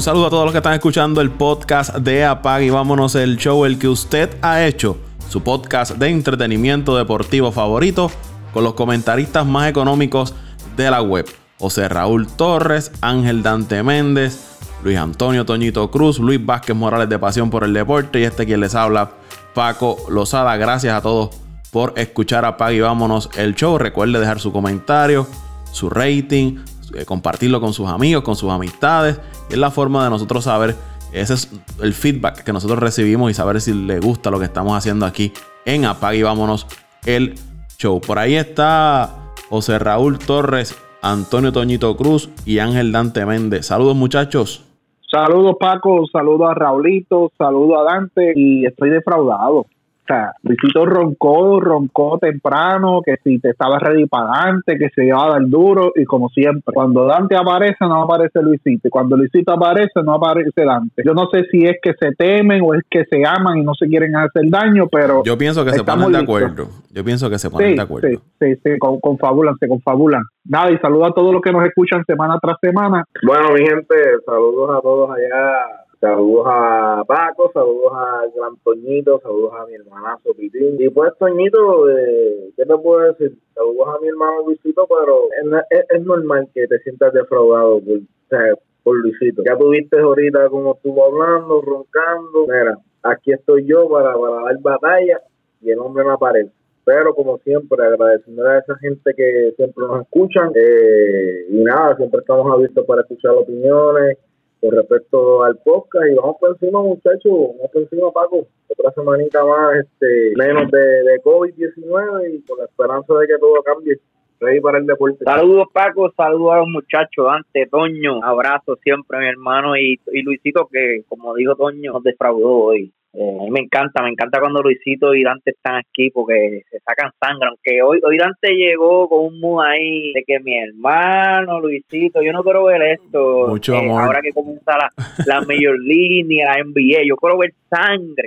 Un saludo a todos los que están escuchando el podcast de Apag y vámonos el show, el que usted ha hecho, su podcast de entretenimiento deportivo favorito, con los comentaristas más económicos de la web. José Raúl Torres, Ángel Dante Méndez, Luis Antonio Toñito Cruz, Luis Vázquez Morales de Pasión por el Deporte y este quien les habla, Paco Lozada. Gracias a todos por escuchar a y vámonos el show. Recuerde dejar su comentario, su rating, eh, compartirlo con sus amigos, con sus amistades. es la forma de nosotros saber, ese es el feedback que nosotros recibimos y saber si le gusta lo que estamos haciendo aquí en Apag y vámonos el show. Por ahí está José Raúl Torres, Antonio Toñito Cruz y Ángel Dante Méndez. Saludos muchachos. Saludos Paco, saludos a Raulito, saludos a Dante y estoy defraudado sea, Luisito roncó, roncó temprano, que si te estaba ready para Dante, que se iba a dar duro, y como siempre, cuando Dante aparece, no aparece Luisito, y cuando Luisito aparece, no aparece Dante. Yo no sé si es que se temen o es que se aman y no se quieren hacer daño, pero... Yo pienso que se ponen de acuerdo. Yo pienso que se ponen de acuerdo. Sí, sí, sí, con, confabulan, se confabulan. Nada, y saludo a todos los que nos escuchan semana tras semana. Bueno, mi gente, saludos a todos allá Saludos a Paco, saludos a Gran Toñito, saludos a mi hermanazo Pitín. Y pues, Toñito, eh, ¿qué te puedo decir? Saludos a mi hermano Luisito, pero es, normal que te sientas defraudado por, por Luisito. Ya tuviste ahorita como estuvo hablando, roncando. Mira, aquí estoy yo para, para dar batalla y el hombre no aparece. Pero como siempre, agradeciendo a esa gente que siempre nos escuchan. Eh, y nada, siempre estamos abiertos para escuchar opiniones con respecto al podcast y vamos por encima muchachos, vamos por encima Paco, otra semanita más, este, menos de, de COVID-19 y con la esperanza de que todo cambie. Ready para el deporte. Saludos Paco, saludos a los muchachos, Dante, Toño, abrazo siempre mi hermano y, y Luisito que como dijo Toño nos defraudó hoy. Eh, me encanta, me encanta cuando Luisito y Dante están aquí porque se sacan sangre. Aunque hoy, hoy Dante llegó con un mood ahí de que mi hermano Luisito, yo no quiero ver esto. Mucho eh, Ahora que comienza la, la Major League, la NBA, yo quiero ver sangre.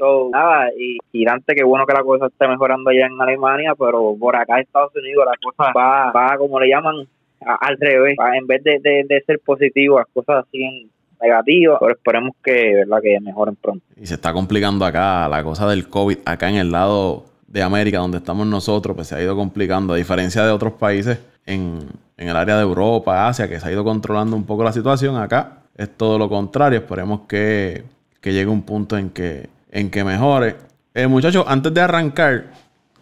y, y, Dante, qué bueno que la cosa esté mejorando allá en Alemania, pero por acá en Estados Unidos la cosa va, va como le llaman, al revés. en vez de, de, de ser positivo, las cosas siguen negativa, pero esperemos que, ¿verdad? que mejoren pronto. Y se está complicando acá la cosa del COVID, acá en el lado de América, donde estamos nosotros, pues se ha ido complicando, a diferencia de otros países en, el área de Europa, Asia, que se ha ido controlando un poco la situación, acá es todo lo contrario, esperemos que, llegue un punto en que, en que mejore. Eh, muchachos, antes de arrancar,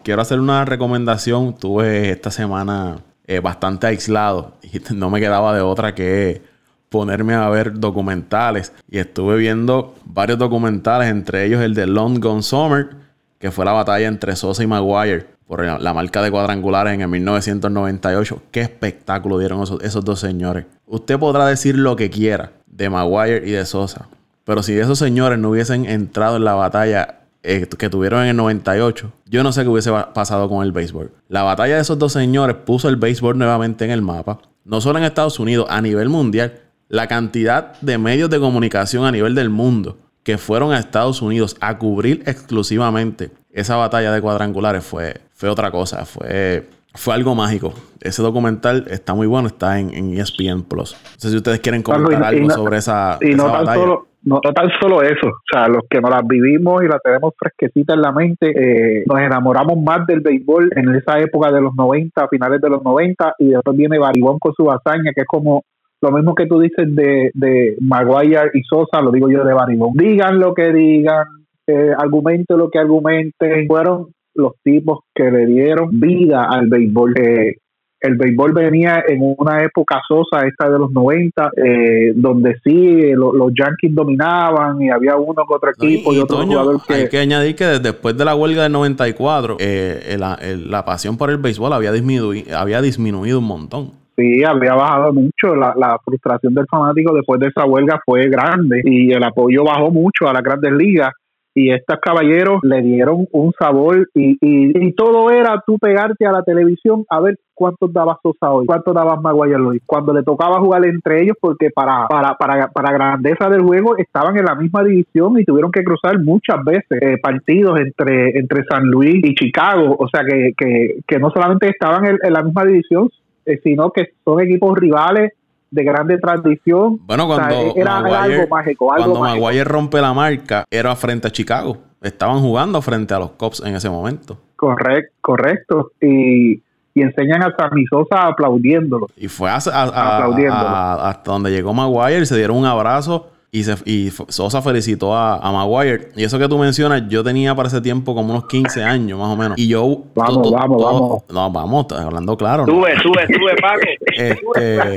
quiero hacer una recomendación. Tuve esta semana eh, bastante aislado y no me quedaba de otra que ponerme a ver documentales. Y estuve viendo varios documentales, entre ellos el de Long Gone Summer, que fue la batalla entre Sosa y Maguire por la marca de cuadrangulares en el 1998. Qué espectáculo dieron esos, dos señores. Usted podrá decir lo que quiera de Maguire y de Sosa. Pero si esos señores no hubiesen entrado en la batalla eh, que tuvieron en el 98, yo no sé qué hubiese pasado con el béisbol. La batalla de esos dos señores puso el béisbol nuevamente en el mapa, no solo en Estados Unidos, a nivel mundial la cantidad de medios de comunicación a nivel del mundo que fueron a Estados Unidos a cubrir exclusivamente esa batalla de cuadrangulares fue, fue otra cosa, fue, fue algo mágico. Ese documental está muy bueno, está en, ESPN Plus. No sé si ustedes quieren comentar algo sobre esa, y no Tan solo, no, tan solo eso, o sea, los que nos las vivimos y la tenemos fresquecita en la mente, eh, nos enamoramos más del béisbol en esa época de los 90, finales de los 90, y después viene Baribón con su hazaña, que es como lo mismo que tú dices de, de Maguire y Sosa, lo digo yo de Baribón. Digan lo que digan, eh, argumenten lo que argumenten. Fueron los tipos que le dieron vida al béisbol. Eh, el béisbol venía en una época sosa, esta de los 90, eh, donde sí los Yankees dominaban y había uno que otro equipo y, otro jugador que... Hay que añadir que después de la huelga del 94, eh, la, la pasión por el béisbol había disminuido, había disminuido un montón. Sí, había bajado mucho. La, la frustración del fanático después de esa huelga fue grande y el apoyo bajó mucho a las grandes ligas y estos caballeros le dieron un sabor y, y, todo era tú pegarte a la televisión a ver cuántos daba Sosa hoy, cuántos daba Maguire hoy, cuando le tocaba jugar entre ellos porque para, para, para, para grandeza del juego estaban en la misma división y tuvieron que cruzar muchas veces eh, partidos entre, entre San Luis y Chicago, o sea que, que, que no solamente estaban en la misma división, sino que son equipos rivales de grande tradición. Bueno, cuando era, algo mágico. cuando Maguire rompe la marca, era frente a Chicago. Estaban jugando frente a los Cubs en ese momento. Correcto, correcto. Y, y enseñan a Sammy Sosa aplaudiéndolo. Y fue hasta donde llegó Maguire y se dieron un abrazo y, se, y Sosa felicitó a, a, Maguire. Y eso que tú mencionas, yo tenía para ese tiempo como unos 15 años más o menos. Y yo. Vamos, vamos, vamos. No, vamos, hablando claro. Sube, sube, sube, Paco. Este,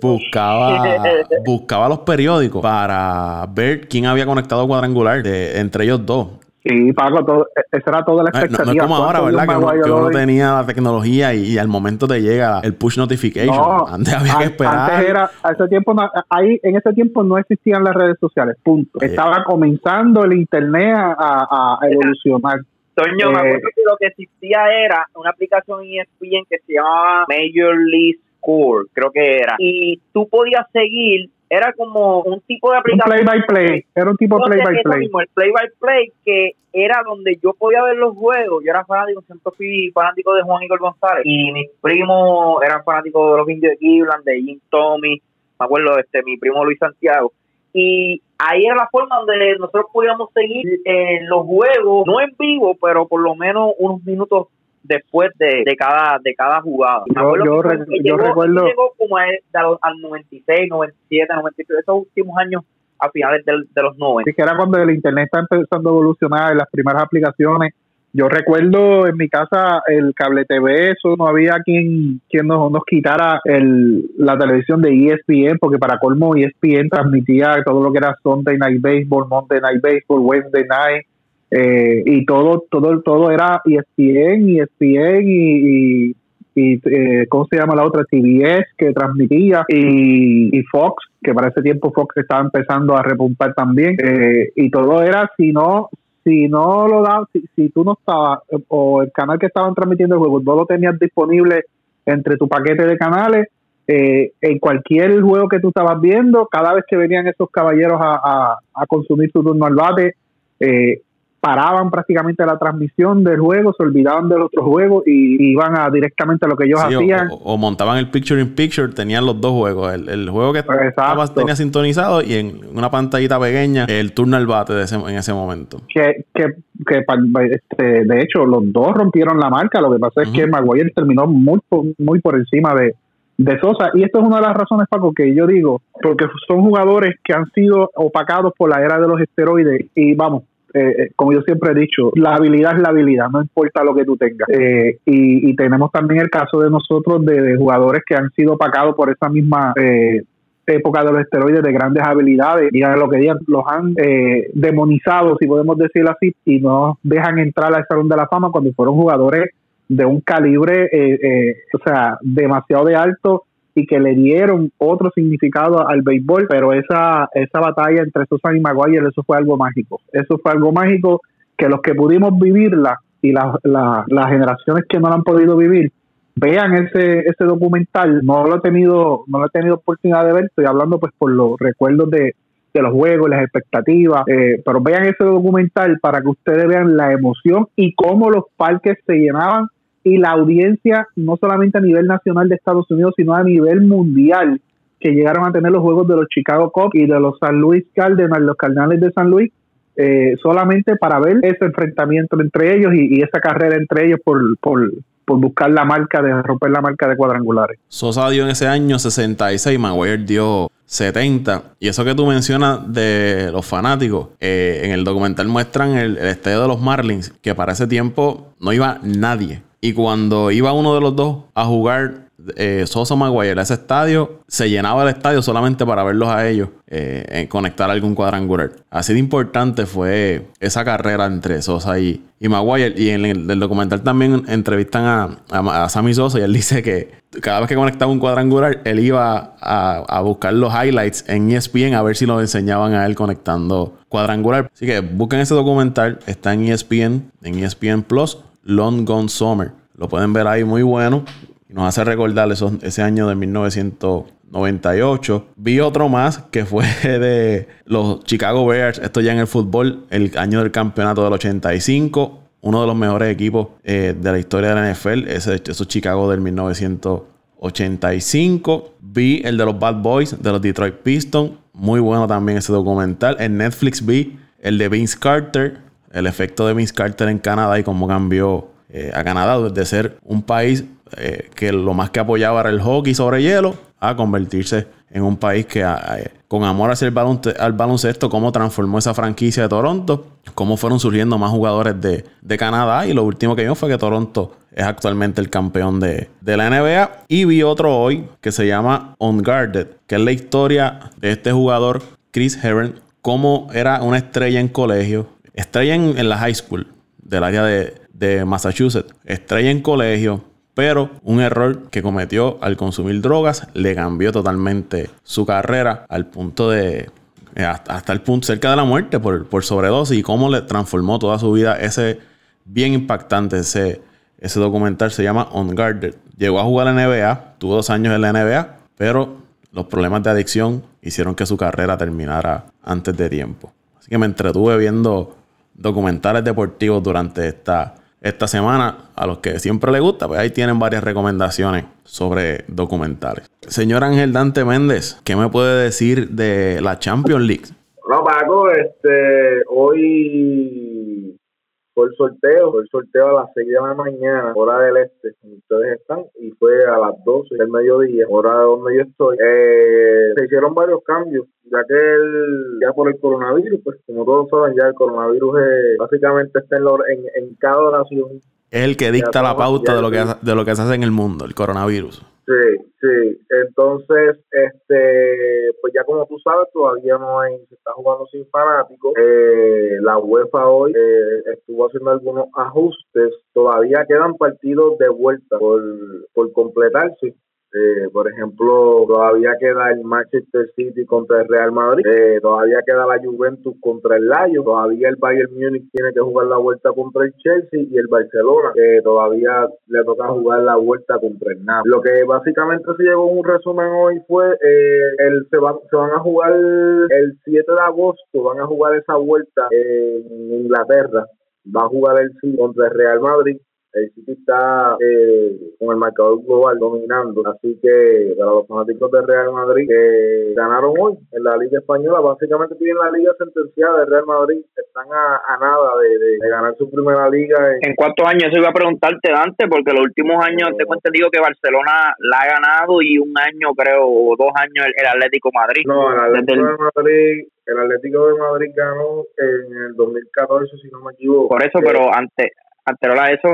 buscaba, buscaba los periódicos para ver quién había conectado cuadrangular de, entre ellos dos. Sí, Paco, todo, e, esa era toda la expectativa. No, es como ahora, ¿verdad? Que uno, tenía la tecnología y, al momento te llega el push notification. antes había que esperar. Antes era, a ese tiempo, ahí, en ese tiempo no existían las redes sociales, punto. Estaba comenzando el internet a, evolucionar. Toño, me acuerdo que lo que existía era una aplicación ESPN que se llamaba Major League Score, creo que era. Y tú podías seguir era como un tipo de aplicación. Un play by play, era un tipo play by play. el play by play que era donde yo podía ver los juegos. Yo era fanático, siempre fui fanático de Juan Igor González. Y mis primos eran fanáticos de los indios de Cleveland, de Jim Tommy, me acuerdo, este mi primo Luis Santiago. Y ahí era la forma donde nosotros podíamos seguir eh, los juegos, no en vivo, pero por lo menos unos minutos después de, de cada de cada jugada. Yo, yo, recuerdo llegó como al, al 96, 97, 98, esos últimos años a finales de los 90. Sí, que era cuando el internet está empezando a evolucionar, las primeras aplicaciones. Yo recuerdo en mi casa el cable TV, eso no había quien, quien nos, nos quitara el, la televisión de ESPN, porque para colmo ESPN transmitía todo lo que era Sunday Night Baseball, Monday Night Baseball, Wednesday Night, eh, y todo, todo, todo era ESPN, ESPN y, y, y eh, ¿cómo se llama la otra? CBS que transmitía y, y, Fox, que para ese tiempo Fox estaba empezando a repuntar también. Eh, y todo era, si no, si no lo da, si, si tú no estabas, o el canal que estaban transmitiendo el juego, no lo tenías disponible entre tu paquete de canales, eh, en cualquier juego que tú estabas viendo, cada vez que venían esos caballeros a, a, a consumir su turno al bate, eh, paraban prácticamente la transmisión del juego, se olvidaban del otro juego y iban a directamente a lo que ellos hacían. O, montaban el picture in picture, tenían los dos juegos, el, juego que estaba, tenía sintonizado y en una pantallita pequeña el turno al bate de en ese momento. Que, que, que este, de hecho los dos rompieron la marca, lo que pasa es que Maguire terminó muy, muy por encima de, de Sosa. Y esto es una de las razones, Paco, que yo digo, porque son jugadores que han sido opacados por la era de los esteroides. Y vamos, eh, eh, como yo siempre he dicho, la habilidad es la habilidad, no importa lo que tú tengas. Eh, y, tenemos también el caso de nosotros de, jugadores que han sido opacados por esa misma época de los esteroides de grandes habilidades, y lo que digan, los han demonizado, si podemos decirlo así, y no dejan entrar al Salón de la Fama cuando fueron jugadores de un calibre, o sea, demasiado de alto y que le dieron otro significado al béisbol, pero esa, esa batalla entre Sosa y Maguire, eso fue algo mágico. Eso fue algo mágico que los que pudimos vivirla y las generaciones que no la han podido vivir, vean ese, ese documental. No lo he tenido, no lo he tenido oportunidad de ver, estoy hablando pues por los recuerdos de, de los juegos, las expectativas, eh, pero vean ese documental para que ustedes vean la emoción y cómo los parques se llenaban y la audiencia, no solamente a nivel nacional de Estados Unidos, sino a nivel mundial, que llegaron a tener los juegos de los Chicago Cubs y de los San Luis Cardinals, los Cardinals de San Luis, eh, solamente para ver ese enfrentamiento entre ellos y, esa carrera entre ellos por, por, por, buscar la marca de romper la marca de cuadrangulares. Sosa dio en ese año 66, Maguire dio 70. Y eso que tú mencionas de los fanáticos, eh, en el documental muestran el, el estadio de los Marlins, que para ese tiempo no iba nadie. Y cuando iba uno de los dos a jugar eh, Sosa Maguire a ese estadio, se llenaba el estadio solamente para verlos a ellos eh, conectar algún cuadrangular. Así de importante fue esa carrera entre Sosa y, Maguire. Y en el, documental también entrevistan a, a, Sammy Sosa y él dice que cada vez que conectaba un cuadrangular, él iba a, a, buscar los highlights en ESPN a ver si lo enseñaban a él conectando cuadrangular. Así que busquen ese documental, está en ESPN, en ESPN Plus Long Gone Summer. Lo pueden ver ahí muy bueno. Nos hace recordar ese año de 1998. Vi otro más que fue de los Chicago Bears. Esto ya en el fútbol. El año del campeonato del 85. Uno de los mejores equipos eh, de la historia de la NFL. Ese, esos Chicago del 1985. 85. Vi el de los Bad Boys de los Detroit Pistons. Muy bueno también ese documental. En Netflix vi el de Vince Carter. El efecto de Vince Carter en Canadá y cómo cambió eh, a Canadá de ser un país eh, que lo más que apoyaba era el hockey sobre hielo a convertirse en un país que con amor hacia el al baloncesto, cómo transformó esa franquicia de Toronto, cómo fueron surgiendo más jugadores de, Canadá y lo último que vimos fue que Toronto es actualmente el campeón de, de, la NBA. Y vi otro hoy que se llama Unguarded, que es la historia de este jugador, Chris Herron, cómo era una estrella en colegio, estrella en, en la high school del área de, de Massachusetts, estrella en colegio, pero un error que cometió al consumir drogas le cambió totalmente su carrera al punto de eh, hasta, el punto cerca de la muerte por, por sobredosis y cómo le transformó toda su vida. Ese bien impactante ese, ese documental se llama Unguarded. Llegó a jugar en la NBA tuvo dos años en la NBA pero los problemas de adicción hicieron que su carrera terminara antes de tiempo. Así que me entretuve viendo documentales deportivos durante esta esta semana. A los que siempre les gusta, pues ahí tienen varias recomendaciones sobre documentales. Señor Ángel Dante Méndez, ¿qué me puede decir de la Champions League? No, Paco, este, hoy fue el sorteo, fue el sorteo a las 6 de la mañana, hora del este, donde ustedes están, y fue a las 12 del mediodía, hora donde yo estoy. Eh, se hicieron varios cambios, ya que el, ya por el coronavirus, pues como todos saben, ya el coronavirus básicamente está en, en, cada oración. Es el que dicta la pauta de lo que, de lo que se hace en el mundo, el coronavirus. Sí, sí. Entonces, este, pues ya como tú sabes, todavía no hay, se está jugando sin fanáticos. Eh, la UEFA hoy eh, estuvo haciendo algunos ajustes. Todavía quedan partidos de vuelta por, por completarse. Eh, por ejemplo, todavía queda el Manchester City contra el Real Madrid, eh, todavía queda la Juventus contra el Lyon, todavía el Bayern Múnich tiene que jugar la vuelta contra el Chelsea y el Barcelona, que todavía le toca jugar la vuelta contra el Napoli. Lo que básicamente se llevó un resumen hoy fue eh, el se, se van a jugar el 7 de agosto, van a jugar esa vuelta en Inglaterra, va a jugar el City contra el Real Madrid el City está eh, con el marcador global dominando. Así que para los fanáticos del Real Madrid que ganaron hoy en la Liga Española, básicamente tienen la liga sentenciada del Real Madrid. Están a, nada de, ganar su primera liga. En... cuántos años? Eso iba a preguntarte, Dante, porque los últimos años, te cuento, digo que Barcelona la ha ganado y un año, creo, o dos años el, Atlético Madrid. No, el Atlético de Madrid el Atlético de Madrid ganó en el 2014, si no me equivoco. Por eso, pero antes anterior a eso,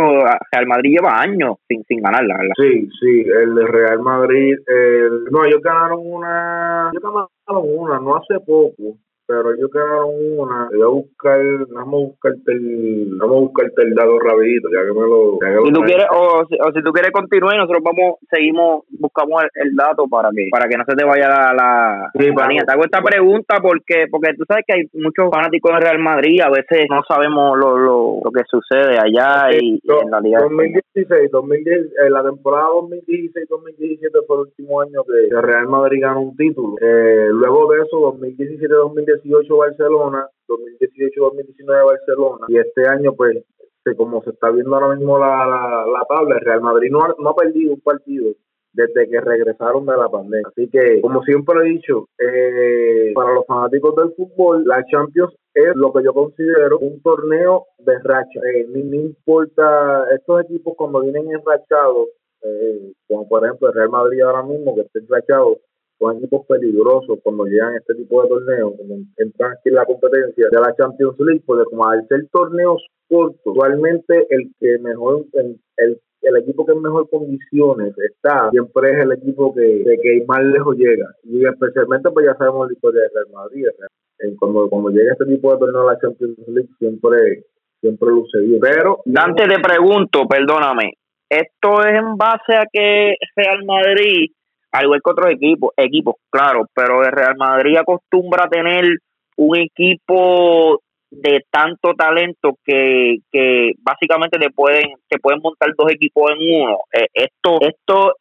Real Madrid lleva años sin, sin ganarla, ¿verdad? Sí, sí, el Real Madrid, el, no, ellos ganaron una, ellos ganaron una, no hace poco, pero ellos quedaron una. Voy a buscar, vamos a buscarte el, vamos a buscarte el dato rapidito, ya que me lo. si tú quieres, o, o, si tú quieres continuar, nosotros vamos, seguimos, buscamos el, dato para que, para que no se te vaya la, la, sí, Te hago esta pregunta porque, porque tú sabes que hay muchos fanáticos de Real Madrid, a veces no sabemos lo, lo, lo que sucede allá y, en la liga. 2016, 2010, eh, la temporada 2016-2017 fue el último año que Real Madrid ganó un título. Eh, luego de eso, 2017-2018 2018 Barcelona, 2018-2019 Barcelona y este año pues como se está viendo ahora mismo la, la, tabla, el Real Madrid no ha, no ha perdido un partido desde que regresaron de la pandemia. Así que, como siempre he dicho, eh, para los fanáticos del fútbol, la Champions es lo que yo considero un torneo de racha. Eh, ni me importa, estos equipos cuando vienen enrachados, eh, como por ejemplo el Real Madrid ahora mismo, que está enrachado, son equipos peligrosos cuando llegan a este tipo de torneos, como entran aquí en la competencia de la Champions League, porque como al ser torneos cortos, actualmente el que mejor, el, el, equipo que en mejor condiciones está, siempre es el equipo que, que más lejos llega. Y especialmente, pues ya sabemos la historia de Real Madrid. Cuando, cuando llega este tipo de torneo a la Champions League, siempre, siempre luce bien. Pero. Dante, te pregunto, perdóname, ¿esto es en base a que Real Madrid al igual que otros equipos, equipos, claro, pero el Real Madrid acostumbra a tener un equipo de tanto talento que, que básicamente te pueden te pueden montar dos equipos en uno. Eh, esto esto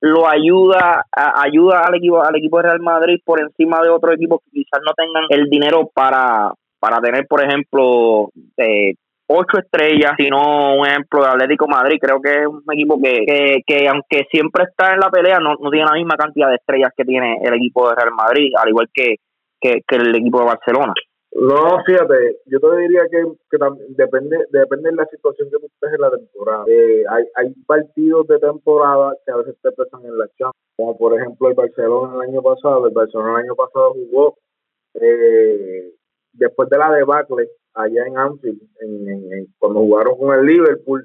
lo ayuda ayuda al equipo al equipo de Real Madrid por encima de otros equipos que quizás no tengan el dinero para para tener, por ejemplo, eh, ocho estrellas, sino un ejemplo de Atlético Madrid. Creo que es un equipo que, que, aunque siempre está en la pelea, no, no tiene la misma cantidad de estrellas que tiene el equipo de Real Madrid, al igual que, que, el equipo de Barcelona. No, fíjate, yo te diría que, que depende depende de la situación que tú estés en la temporada. Eh, hay, hay partidos de temporada que a veces te pesan en la Champions, como por ejemplo el Barcelona el año pasado. El Barcelona el año pasado jugó eh, después de la debacle allá en Anfield, en, cuando jugaron con el Liverpool,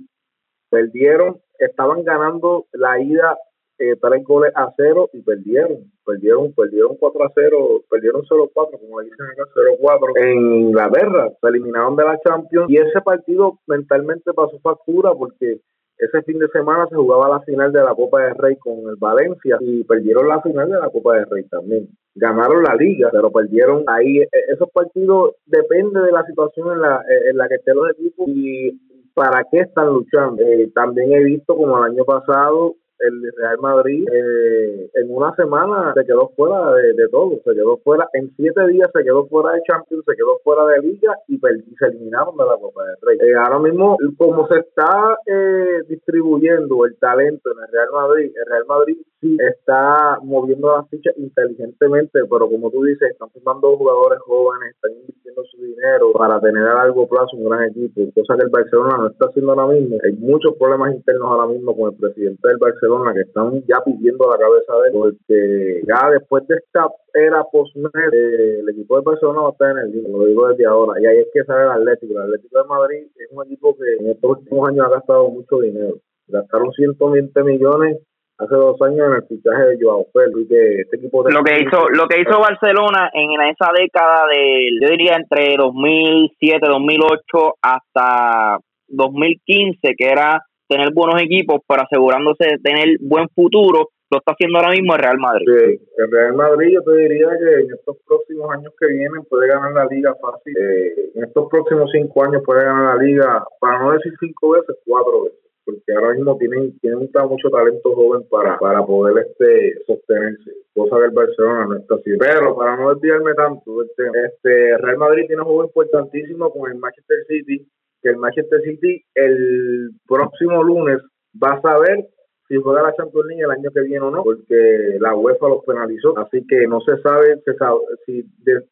perdieron, estaban ganando la ida eh, tres goles a cero y perdieron, perdieron, perdieron 4 a 0, perdieron 0-4, como dicen acá, 0-4 en Inglaterra, se eliminaron de la Champions y ese partido mentalmente pasó factura porque ese fin de semana se jugaba la final de la Copa del Rey con el Valencia y perdieron la final de la Copa del Rey también. Ganaron la liga, pero perdieron ahí. E, esos partidos depende de la situación en la, en la que estén los equipos y para qué están luchando. Eh, también he visto como el año pasado el Real Madrid eh, en una semana se quedó fuera de, todo, se quedó fuera, en siete días se quedó fuera de Champions, se quedó fuera de Liga y, se eliminaron de la Copa del Rey. Eh, ahora mismo, como se está eh, distribuyendo el talento en el Real Madrid, el Real Madrid sí está moviendo las fichas inteligentemente, pero como tú dices, están formando jugadores jóvenes, están invirtiendo su dinero para tener a largo plazo un gran equipo, cosa que el Barcelona no está haciendo ahora mismo. Hay muchos problemas internos ahora mismo con el presidente del Barcelona que están ya pidiendo la cabeza de él, porque ya después de esta era post eh, el equipo de Barcelona va a estar en el límite, lo digo desde ahora, y ahí es que sale el Atlético. El Atlético de Madrid es un equipo que en estos últimos años ha gastado mucho dinero. Gastaron 120 millones hace dos años en el fichaje de Joao Félix que este equipo lo que hizo lo que hizo Barcelona en esa década de yo diría entre 2007 2008 hasta 2015 que era tener buenos equipos, pero asegurándose de tener buen futuro, lo está haciendo ahora mismo el Real Madrid. Sí, el Real Madrid yo te diría que en estos próximos años que vienen puede ganar la liga fácil. Eh, en estos próximos cinco años puede ganar la liga, para no decir cinco veces, cuatro veces porque ahora mismo tienen, tienen mucho talento joven para, para poder este sostenerse, cosa que el Barcelona no está así. Pero para no desviarme tanto, este, Real Madrid tiene un juego importantísimo con el Manchester City, que el Manchester City el próximo lunes va a saber si juega la Champions League el año que viene o no, porque la UEFA los penalizó, así que no se sabe, se sabe si de,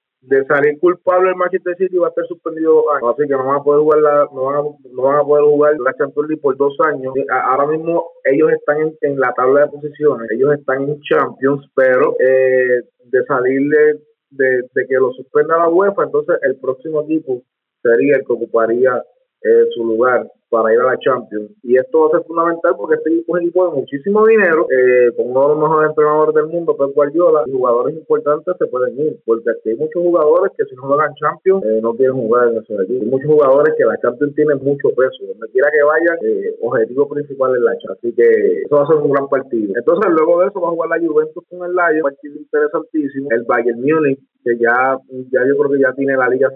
salir culpable el Manchester City va a estar suspendido así que no van a poder jugar la, no van a, no van a poder jugar la Champions League por dos años. Ahora mismo ellos están en, la tabla de posiciones, ellos están en Champions, pero eh, de salir de, de que lo suspenda la UEFA, entonces el próximo equipo sería el que ocuparía eh, su lugar para ir a la Champions. Y esto va a ser fundamental porque este equipo es un equipo de muchísimo dinero, eh, con uno de los mejores entrenadores del mundo, Pep Guardiola, y jugadores importantes se pueden ir, porque aquí hay muchos jugadores que si no juegan Champions eh, no quieren jugar en esos equipos. Hay muchos jugadores que la Champions tiene mucho peso, donde quiera que vayan, eh, objetivo principal es la Champions. Así que eso va a ser un gran partido. Entonces luego de eso va a jugar la Juventus con el Lion, un partido interesantísimo. El Bayern Múnich que ya, ya yo creo que ya tiene la liga,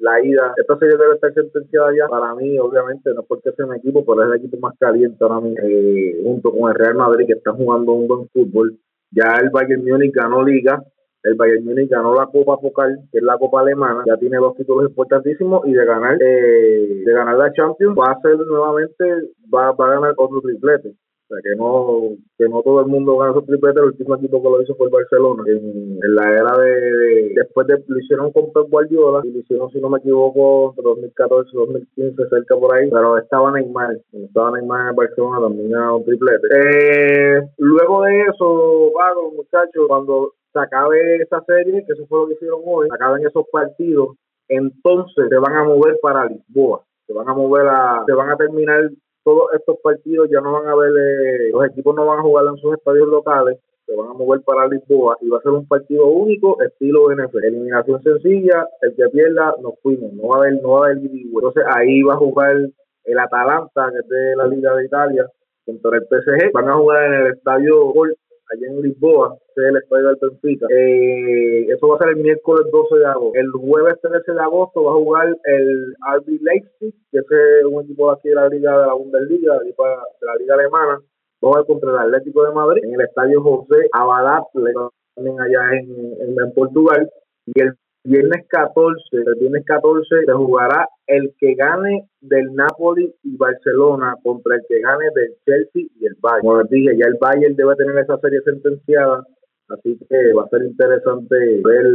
la ida. Esta serie debe estar sentenciada ya. Para mí, obviamente, no porque sea un equipo, pero es el equipo más caliente ahora mismo, eh, junto con el Real Madrid, que está jugando un buen fútbol. Ya el Bayern Múnich ganó liga, el Bayern Múnich ganó la Copa Focal, que es la Copa Alemana, ya tiene dos títulos importantísimos y de ganar eh, de ganar la Champions va a ser nuevamente, va, va a ganar otro triplete que no que no todo el mundo gana su triplete, el último equipo que lo hizo fue el Barcelona. En, la era de, después de lo hicieron con Pep Guardiola y lo hicieron, si no me equivoco, entre 2014 y 2015, cerca por ahí, pero estaba Neymar, estaba Neymar en el Barcelona también ganó un triplete. Eh, luego de eso, vago, muchachos, cuando se acabe esa serie, que eso fue lo que hicieron hoy, se acaben esos partidos, entonces se van a mover para Lisboa se van a mover a, se van a terminar todos estos partidos ya no van a ver, eh, los equipos no van a jugar en sus estadios locales, se van a mover para Lisboa y va a ser un partido único, estilo NFL. Eliminación sencilla, el que pierda, nos fuimos, no va a haber, no va a haber Entonces ahí va a jugar el Atalanta, que es de la Liga de Italia, contra el PSG. Van a jugar en el estadio Gol allá en Lisboa, que es el estadio del Benfica. Eh, eso va a ser el miércoles 12 de agosto. El jueves 13 de agosto va a jugar el RB Leipzig, que es un equipo de aquí de la Liga de la Bundesliga, de la Liga Alemana. Va a jugar contra el Atlético de Madrid en el estadio José Abadá, también allá en, en, Portugal. Y el viernes 14, el viernes 14 se jugará el que gane del Napoli y Barcelona contra el que gane del Chelsea y el Bayern. Como les dije, ya el Bayern debe tener esa serie sentenciada Así que va a ser interesante ver.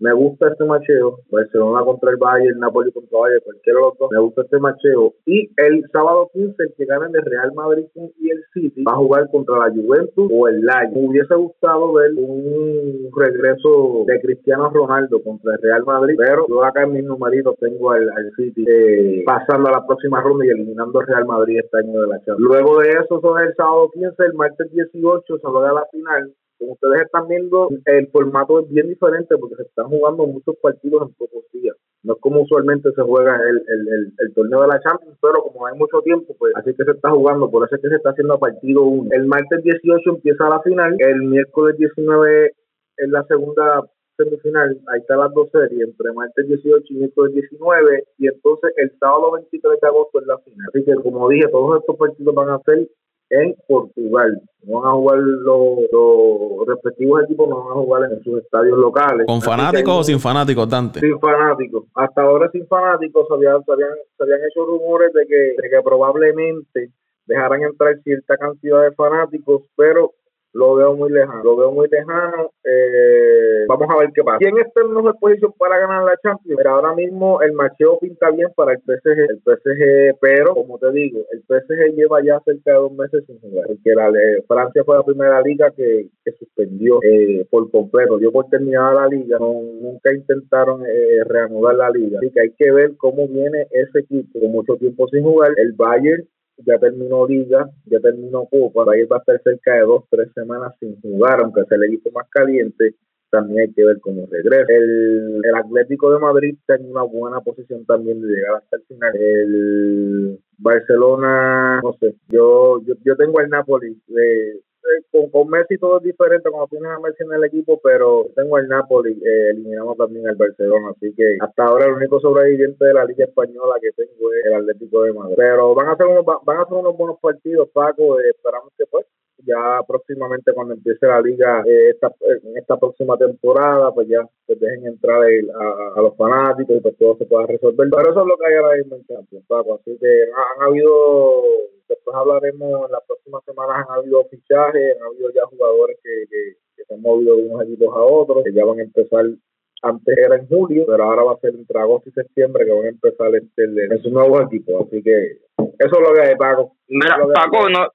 Me gusta este macheo. Barcelona contra el Bayern, Napoli contra el Bayern, cualquiera de los dos. Me gusta este macheo. Y el sábado 15, el que gane de Real Madrid y el City va a jugar contra la Juventus o el Lion. Me hubiese gustado ver un regreso de Cristiano Ronaldo contra el Real Madrid, pero yo acá en mis numeritos tengo al, City eh, pasando a la próxima ronda y eliminando al Real Madrid este año de la Champions. Luego de eso, son el sábado 15, el martes 18 se va a la final como ustedes están viendo, el formato es bien diferente porque se están jugando muchos partidos en pocos días. No es como usualmente se juega el, el, el, torneo de la Champions, pero como hay mucho tiempo, pues así que se está jugando, por eso es que se está haciendo partido 1. El martes 18 empieza la final, el miércoles 19 es la segunda semifinal, ahí están las dos series, entre martes 18 y miércoles 19, y entonces el sábado 23 de agosto es la final. Así que como dije, todos estos partidos van a ser en Portugal. No van a jugar los, respectivos equipos, no van a jugar en sus estadios locales. ¿Con fanáticos o sin fanáticos, Dante? Sin fanáticos. Hasta ahora sin fanáticos se habían, se habían, hecho rumores de que, de que probablemente dejaran entrar cierta cantidad de fanáticos, pero lo veo muy lejano, lo veo muy lejano. Eh, vamos a ver qué pasa. ¿Quién está en mejor posición para ganar la Champions? Pero ahora mismo el macheo pinta bien para el PSG, el PSG, pero como te digo, el PSG lleva ya cerca de dos meses sin jugar, porque la, Francia fue la primera liga que, que suspendió eh, por completo, dio por terminada la liga, nunca intentaron eh, reanudar la liga, así que hay que ver cómo viene ese equipo con mucho tiempo sin jugar. El Bayern ya terminó liga, ya terminó copa, ahí va a estar cerca de dos, tres semanas sin jugar, aunque sea el equipo más caliente, también hay que ver cómo regresa. El, el Atlético de Madrid está en una buena posición también de llegar hasta el final. El Barcelona, no sé, yo yo, yo tengo el Napoli, de con, con, Messi todo es diferente cuando tienes a Messi en el equipo, pero tengo el Napoli, eh, eliminamos también al Barcelona, así que hasta ahora el único sobreviviente de la Liga Española que tengo es el Atlético de Madrid. Pero van a ser unos, van a ser unos buenos partidos, Paco, eh, esperamos que pues ya próximamente cuando empiece la liga eh, esta, en esta próxima temporada, pues ya pues dejen entrar a, los fanáticos y pues todo se pueda resolver. Pero eso es lo que hay ahora mismo en Champions, Paco. Así que han, habido, después hablaremos en las próximas semanas, han habido fichajes, han habido ya jugadores que, que, se han movido de unos equipos a otros, que ya van a empezar antes era en julio, pero ahora va a ser entre agosto y septiembre que van a empezar este, en su nuevo equipo. Así que eso es lo que hay, Paco. Mira, Paco, no,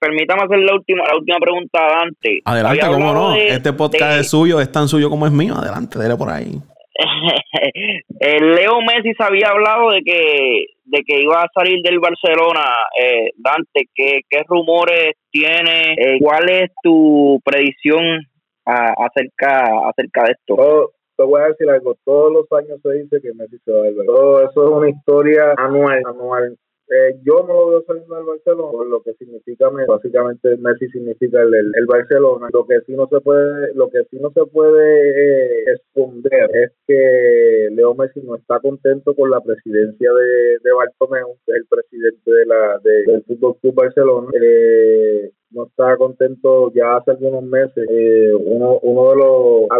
permítame hacer la última, la última pregunta Dante. Adelante, cómo no. este podcast es suyo, es tan suyo como es mío. Adelante, dale por ahí. Eh, Leo Messi se había hablado de que de que iba a salir del Barcelona. Eh, Dante, ¿qué, ¿qué rumores tiene? Eh, ¿Cuál es tu predicción acerca, acerca de esto? Te voy a decir algo, todos los años se dice que Messi se va a Todo eso es una historia anual, anual. Eh, yo no lo veo saliendo del Barcelona, por lo que significa básicamente Messi significa el, el, Barcelona. Lo que sí no se puede, lo que sí no se puede eh, esconder es que Leo Messi no está contento con la presidencia de, de Bartomeu, el presidente de la de, del Fútbol Club Barcelona. Eh, no está contento ya hace algunos meses. uno, uno de los a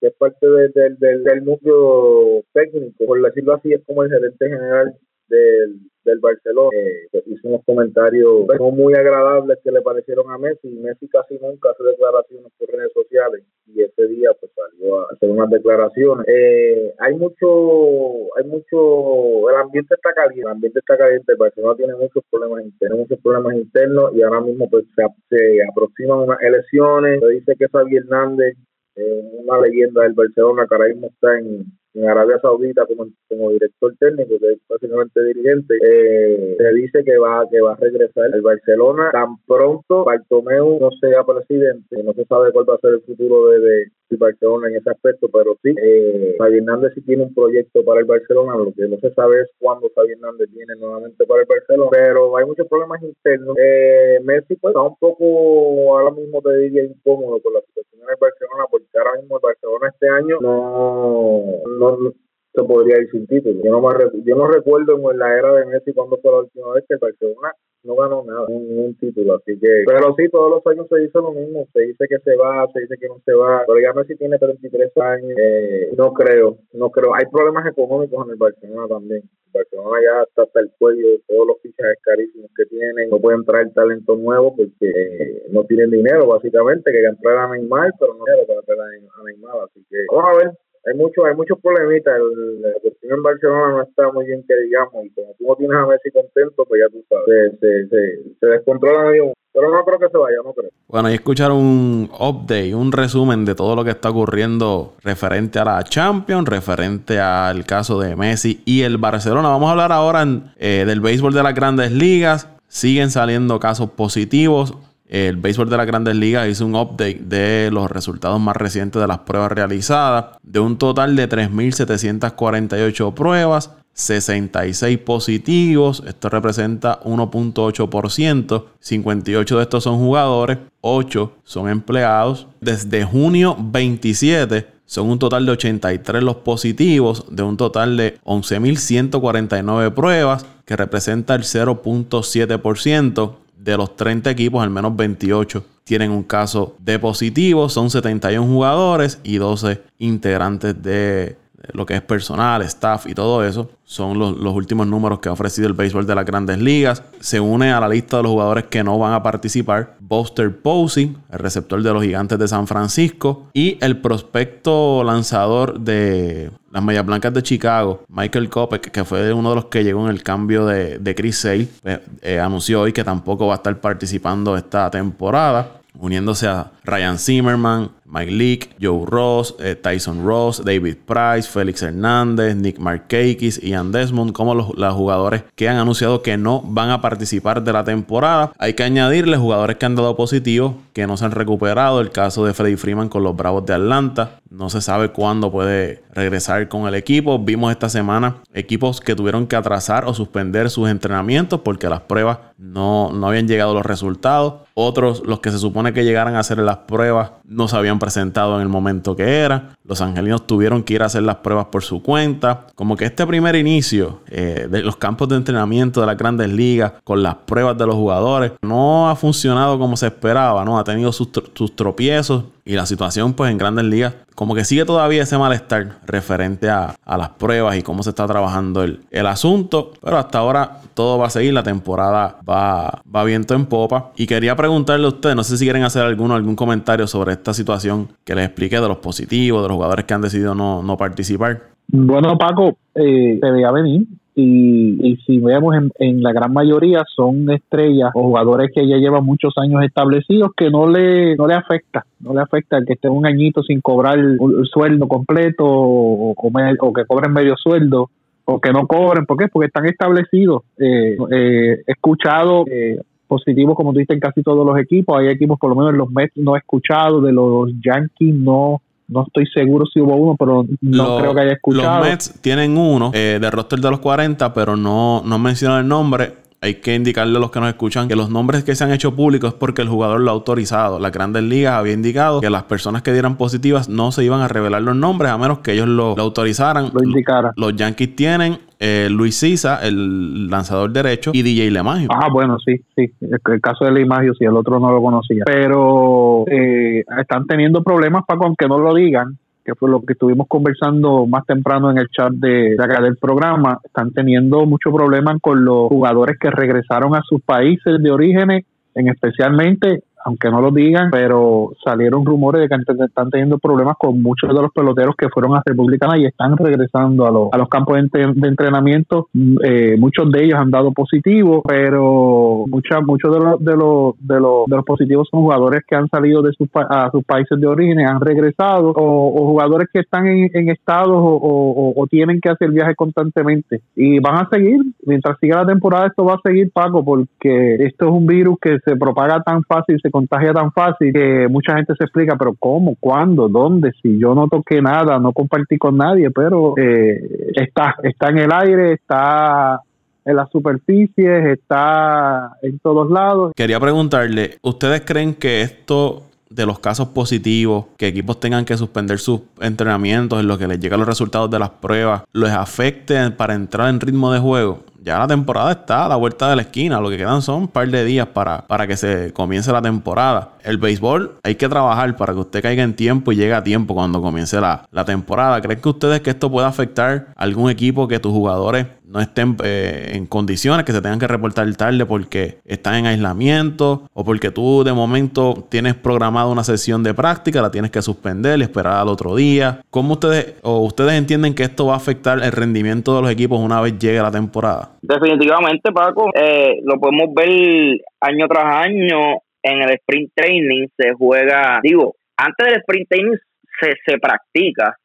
que es parte del, del núcleo técnico, por decirlo así, es como el gerente general del, del Barcelona eh, hizo unos comentarios no muy agradables que le parecieron a Messi. Messi casi nunca hace declaraciones por redes sociales y ese día pues salió a hacer unas declaraciones. Eh, hay mucho, hay mucho, el ambiente está caliente, el ambiente está caliente. El Barcelona tiene muchos problemas internos, muchos problemas internos y ahora mismo pues se, se aproximan unas elecciones. Se dice que Xavi Hernández una leyenda del Barcelona que ahora mismo está en, en Arabia Saudita como, como director técnico, que es básicamente dirigente, eh, se dice que va, que va a regresar al Barcelona tan pronto Bartomeu no sea presidente, no se sabe cuál va a ser el futuro de, Barcelona en ese aspecto, pero sí, eh, Hernández sí tiene un proyecto para el Barcelona, lo que no se sabe es cuándo Javier Hernández viene nuevamente para el Barcelona, pero hay muchos problemas internos. Eh, Messi pues está un poco, ahora mismo te diría, incómodo con la situación en el Barcelona, porque ahora mismo el Barcelona este año no se podría ir sin título. Yo no, me, yo no recuerdo en la era de Messi cuando fue la última vez que el Barcelona no ganó nada, ningún título, así que, pero sí, todos los años se dice lo mismo, se dice que se va, se dice que no se va, pero ya Messi tiene 33 años, eh, no creo, no creo, hay problemas económicos en el Barcelona también, el Barcelona ya está hasta el cuello todos los fichajes carísimos que tienen, no pueden traer talento nuevo porque no tienen dinero, básicamente, que entrar a Neymar, pero no quiero para traer a Neymar, así que vamos a ver, hay muchos hay muchos problemitas. El, cuestión en Barcelona no está muy bien que digamos y como tú no tienes a Messi contento, pues ya tú sabes, se, se, se, descontrola medio. Pero no creo que se vaya, no creo. Bueno, y escuchar un update, un resumen de todo lo que está ocurriendo referente a la Champions, referente al caso de Messi y el Barcelona. Vamos a hablar ahora eh, del béisbol de las grandes ligas. Siguen saliendo casos positivos. El béisbol de las grandes ligas hizo un update de los resultados más recientes de las pruebas realizadas. De un total de 3.748 pruebas, 66 positivos. Esto representa 1.8%. 58 de estos son jugadores, 8 son empleados. Desde junio 27 son un total de 83 los positivos, de un total de 11.149 pruebas, que representa el 0.7%. De los 30 equipos, al menos 28 tienen un caso de positivo. Son 71 jugadores y 12 integrantes de lo que es personal, staff y todo eso. Son los, últimos números que ha ofrecido el béisbol de las grandes ligas. Se une a la lista de los jugadores que no van a participar Buster Posey, el receptor de los gigantes de San Francisco, y el prospecto lanzador de las Medias Blancas de Chicago, Michael Kopek, que fue uno de los que llegó en el cambio de, Chris Sale, pues, eh, anunció hoy que tampoco va a estar participando esta temporada uniéndose a Ryan Zimmerman, Mike Leake, Joe Ross, eh, Tyson Ross, David Price, Félix Hernández, Nick Markakis, Ian Desmond, como los, jugadores que han anunciado que no van a participar de la temporada. Hay que añadirle jugadores que han dado positivos, que no se han recuperado. El caso de Freddie Freeman con los Bravos de Atlanta. No se sabe cuándo puede regresar con el equipo. Vimos esta semana equipos que tuvieron que atrasar o suspender sus entrenamientos porque las pruebas no, no habían llegado los resultados. Otros, los que se supone que llegaran a hacer las pruebas, no se habían presentado en el momento que era. Los angelinos tuvieron que ir a hacer las pruebas por su cuenta. Como que este primer inicio eh, de los campos de entrenamiento de las grandes ligas con las pruebas de los jugadores no ha funcionado como se esperaba, ¿no? Ha tenido sus, sus tropiezos y la situación, pues, en grandes ligas, como que sigue todavía ese malestar referente a, las pruebas y cómo se está trabajando el, el, asunto. Pero hasta ahora todo va a seguir, la temporada va, va viento en popa. Y quería preguntarle a ustedes, no sé si quieren hacer alguno, algún comentario sobre esta situación que les expliqué de los positivos, de los jugadores que han decidido no, no participar. Bueno, Paco, eh, te veía venir y, si vemos en, la gran mayoría son estrellas o jugadores que ya llevan muchos años establecidos que no le no le afecta no le afecta que estén un añito sin cobrar el, sueldo completo o, o, que cobren medio sueldo o que no cobren. ¿por qué? porque están establecidos. Eh, eh, escuchado eh, positivos como tú dices en casi todos los equipos. Hay equipos por lo menos los Mets no he escuchado. De los Yankees no no estoy seguro si hubo uno, pero no creo que haya escuchado. Los Mets tienen uno eh, de roster de los 40, pero no, no mencionan el nombre hay que indicarle a los que nos escuchan que los nombres que se han hecho públicos es porque el jugador lo ha autorizado. Las grandes ligas había indicado que las personas que dieran positivas no se iban a revelar los nombres a menos que ellos lo, autorizaran. Lo indicaran. Los Yankees tienen eh, Luis Sisa, el lanzador derecho, y DJ Lemagio. Ah, bueno, sí, sí. El, caso de Lemagio, sí, el otro no lo conocía. Pero eh, están teniendo problemas para con que no lo digan que fue lo que estuvimos conversando más temprano en el chat de, de acá del programa, están teniendo mucho problema con los jugadores que regresaron a sus países de orígenes, en especialmente aunque no lo digan, pero salieron rumores de que están teniendo problemas con muchos de los peloteros que fueron a Republicana y están regresando a los, a los campos de, entrenamiento. Eh, muchos de ellos han dado positivo, pero muchos de los, de, los, de, los, de los positivos son jugadores que han salido de sus, a sus países de origen, han regresado, o, jugadores que están en, estados o, o, tienen que hacer viajes constantemente. Y van a seguir, mientras siga la temporada, esto va a seguir, Paco, porque esto es un virus que se propaga tan fácil, se contagia tan fácil que mucha gente se explica, pero ¿cómo? ¿Cuándo? ¿Dónde? Si yo no toqué nada, no compartí con nadie, pero eh, está, está en el aire, está en las superficies, está en todos lados. Quería preguntarle, ¿ustedes creen que esto de los casos positivos, que equipos tengan que suspender sus entrenamientos en lo que les llegan los resultados de las pruebas, les afecte para entrar en ritmo de juego ya la temporada está a la vuelta de la esquina. Lo que quedan son un par de días para, para que se comience la temporada. El béisbol hay que trabajar para que usted caiga en tiempo y llegue a tiempo cuando comience la, la temporada. ¿Creen que ustedes que esto pueda afectar a algún equipo que tus jugadores no estén eh, en condiciones, que se tengan que reportar tarde porque están en aislamiento o porque tú de momento tienes programado una sesión de práctica, la tienes que suspender y esperar al otro día. ¿Cómo ustedes o ustedes entienden que esto va a afectar el rendimiento de los equipos una vez llegue la temporada? Definitivamente, Paco, eh, lo podemos ver año tras año en el sprint training se juega, digo, antes del sprint training se, se practica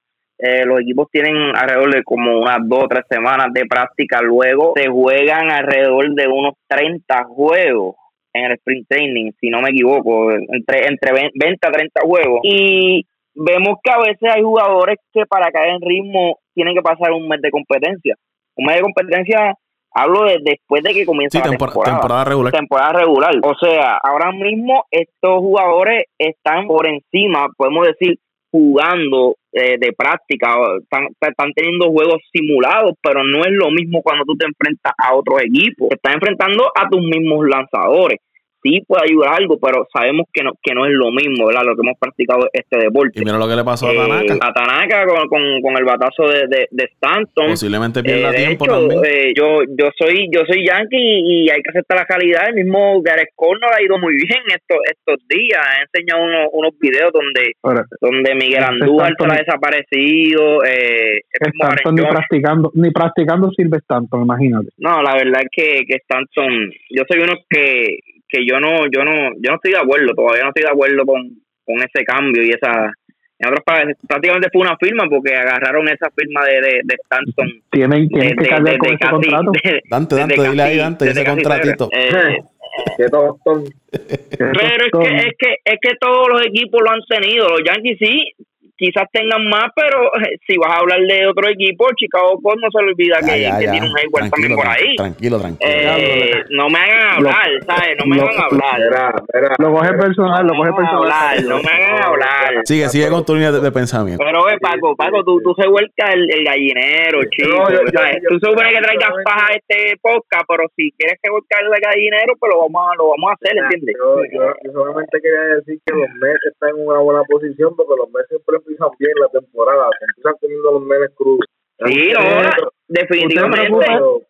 eh, los equipos tienen alrededor de como unas dos o tres semanas de práctica. Luego se juegan alrededor de unos 30 juegos en el sprint training, si no me equivoco, entre, entre 20 a 30 juegos. Y vemos que a veces hay jugadores que para caer en ritmo tienen que pasar un mes de competencia. Un mes de competencia hablo de después de que comienza la temporada, temporada regular. Temporada regular. O sea, ahora mismo estos jugadores están por encima, podemos decir, jugando eh, de práctica, están, están teniendo juegos simulados, pero no es lo mismo cuando tú te enfrentas a otros equipos, te estás enfrentando a tus mismos lanzadores sí puede ayudar algo, pero sabemos que no, que no es lo mismo, ¿verdad? Lo que hemos practicado este deporte. Y mira lo que le pasó a Tanaka. Eh, a Tanaka con, con, el batazo de, de, Stanton. Posiblemente pierda eh, tiempo también. Eh, yo, yo soy yo soy yankee y, hay que aceptar la calidad. El mismo Gareth Connor ha ido muy bien estos estos días. Ha enseñado unos, unos videos donde donde Miguel Andújar se ha desaparecido. Eh, Stanton ni practicando, ni practicando sirve Stanton, imagínate. No, la verdad es que, que Stanton, yo soy uno que que yo no, yo no, yo no estoy de acuerdo, todavía no estoy de acuerdo con, con ese cambio y esa, en otros países prácticamente fue una firma porque agarraron esa firma de, de, de Stanton. Tienen, tienen que cambiar con ese contrato. Dante, Dante, dile ahí, Dante, ese contratito. Eh, pero es que, es que es que todos los equipos lo han tenido los Yankees sí quizás tengan más, pero eh, si vas a hablar de otro equipo, Chicago Cubs no se le olvida que, tiene un Hayward también por ahí. Tranquilo, tranquilo. Eh, no me hagan hablar, ¿sabes? No me hagan hablar. lo coge personal, lo coge personal. no me hagan hablar. Sigue, sigue con tu línea de, pensamiento. Pero, ve, Paco, Paco, tú, tú se vuelca el, el gallinero, chico. ¿sabes? Tú supone que traigas paja a este podcast, pero si quieres que vuelca el gallinero, pues lo vamos a, lo vamos a hacer, ¿entiendes? Yo, yo, solamente quería decir que los Mets están en una buena posición porque los Mets siempre empiezan bien la temporada, se empiezan teniendo los memes crudos. Sí, definitivamente.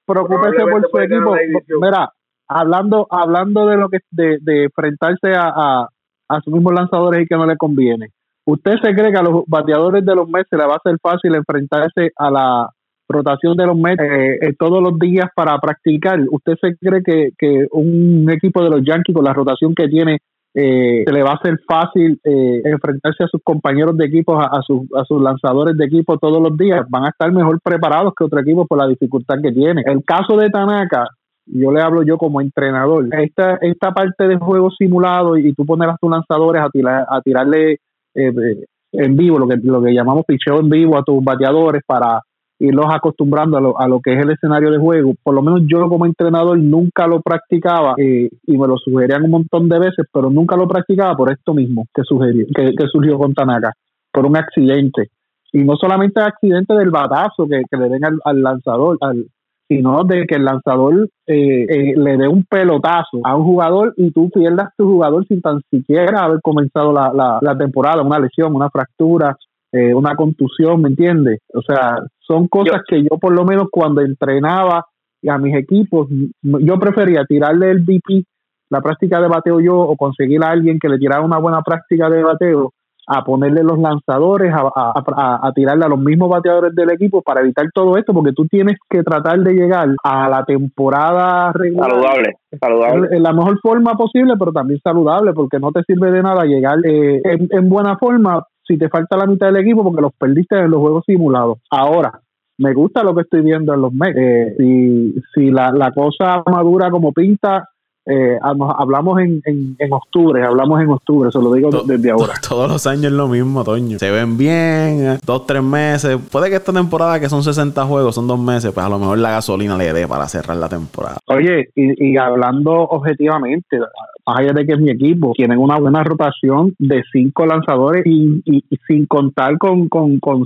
Preocúpese por su equipo. Mira, hablando hablando de lo que de, de enfrentarse a, a, a sus mismos lanzadores y que no le conviene. ¿Usted se cree que a los bateadores de los Mets se le va a ser fácil enfrentarse a la rotación de los Mets eh, eh, todos los días para practicar? ¿Usted se cree que, que un equipo de los Yankees con la rotación que tiene eh, se le va a hacer fácil eh, enfrentarse a sus compañeros de equipo, a, sus, a sus lanzadores de equipo todos los días, van a estar mejor preparados que otro equipo por la dificultad que tiene. El caso de Tanaka, yo le hablo yo como entrenador, esta, esta parte de juego simulado y, tú pones a tus lanzadores a, tirar, a tirarle eh, en vivo, lo que, lo que llamamos picheo en vivo a tus bateadores para irlos acostumbrando a lo, a lo que es el escenario de juego. Por lo menos yo como entrenador nunca lo practicaba eh, y me lo sugerían un montón de veces, pero nunca lo practicaba por esto mismo que, sugirió, que, surgió con Tanaka, por un accidente. Y no solamente el accidente del batazo que, le den al, lanzador, al, sino de que el lanzador eh, eh, le dé un pelotazo a un jugador y tú pierdas tu jugador sin tan siquiera haber comenzado la, la temporada, una lesión, una fractura, eh, una contusión, ¿me entiendes? O sea, son cosas que yo por lo menos cuando entrenaba a mis equipos, yo prefería tirarle el BP, la práctica de bateo yo, o conseguir a alguien que le tirara una buena práctica de bateo, a ponerle los lanzadores, a, tirarle a los mismos bateadores del equipo para evitar todo esto, porque tú tienes que tratar de llegar a la temporada regular. Saludable, saludable. En, la mejor forma posible, pero también saludable, porque no te sirve de nada llegar eh, en buena forma si te falta la mitad del equipo porque los perdiste en los juegos simulados. Ahora, me gusta lo que estoy viendo en los meses. Eh, si si la, la cosa madura como pinta, eh, hablamos en, en, octubre, hablamos en octubre, se lo digo desde ahora. Todos los años es lo mismo, Toño. Se ven bien, dos, tres meses. Puede que esta temporada, que son 60 juegos, son dos meses, pues a lo mejor la gasolina le dé para cerrar la temporada. Oye, y, hablando objetivamente, más allá de que es mi equipo, tienen una buena rotación de cinco lanzadores y, y, sin contar con, con, con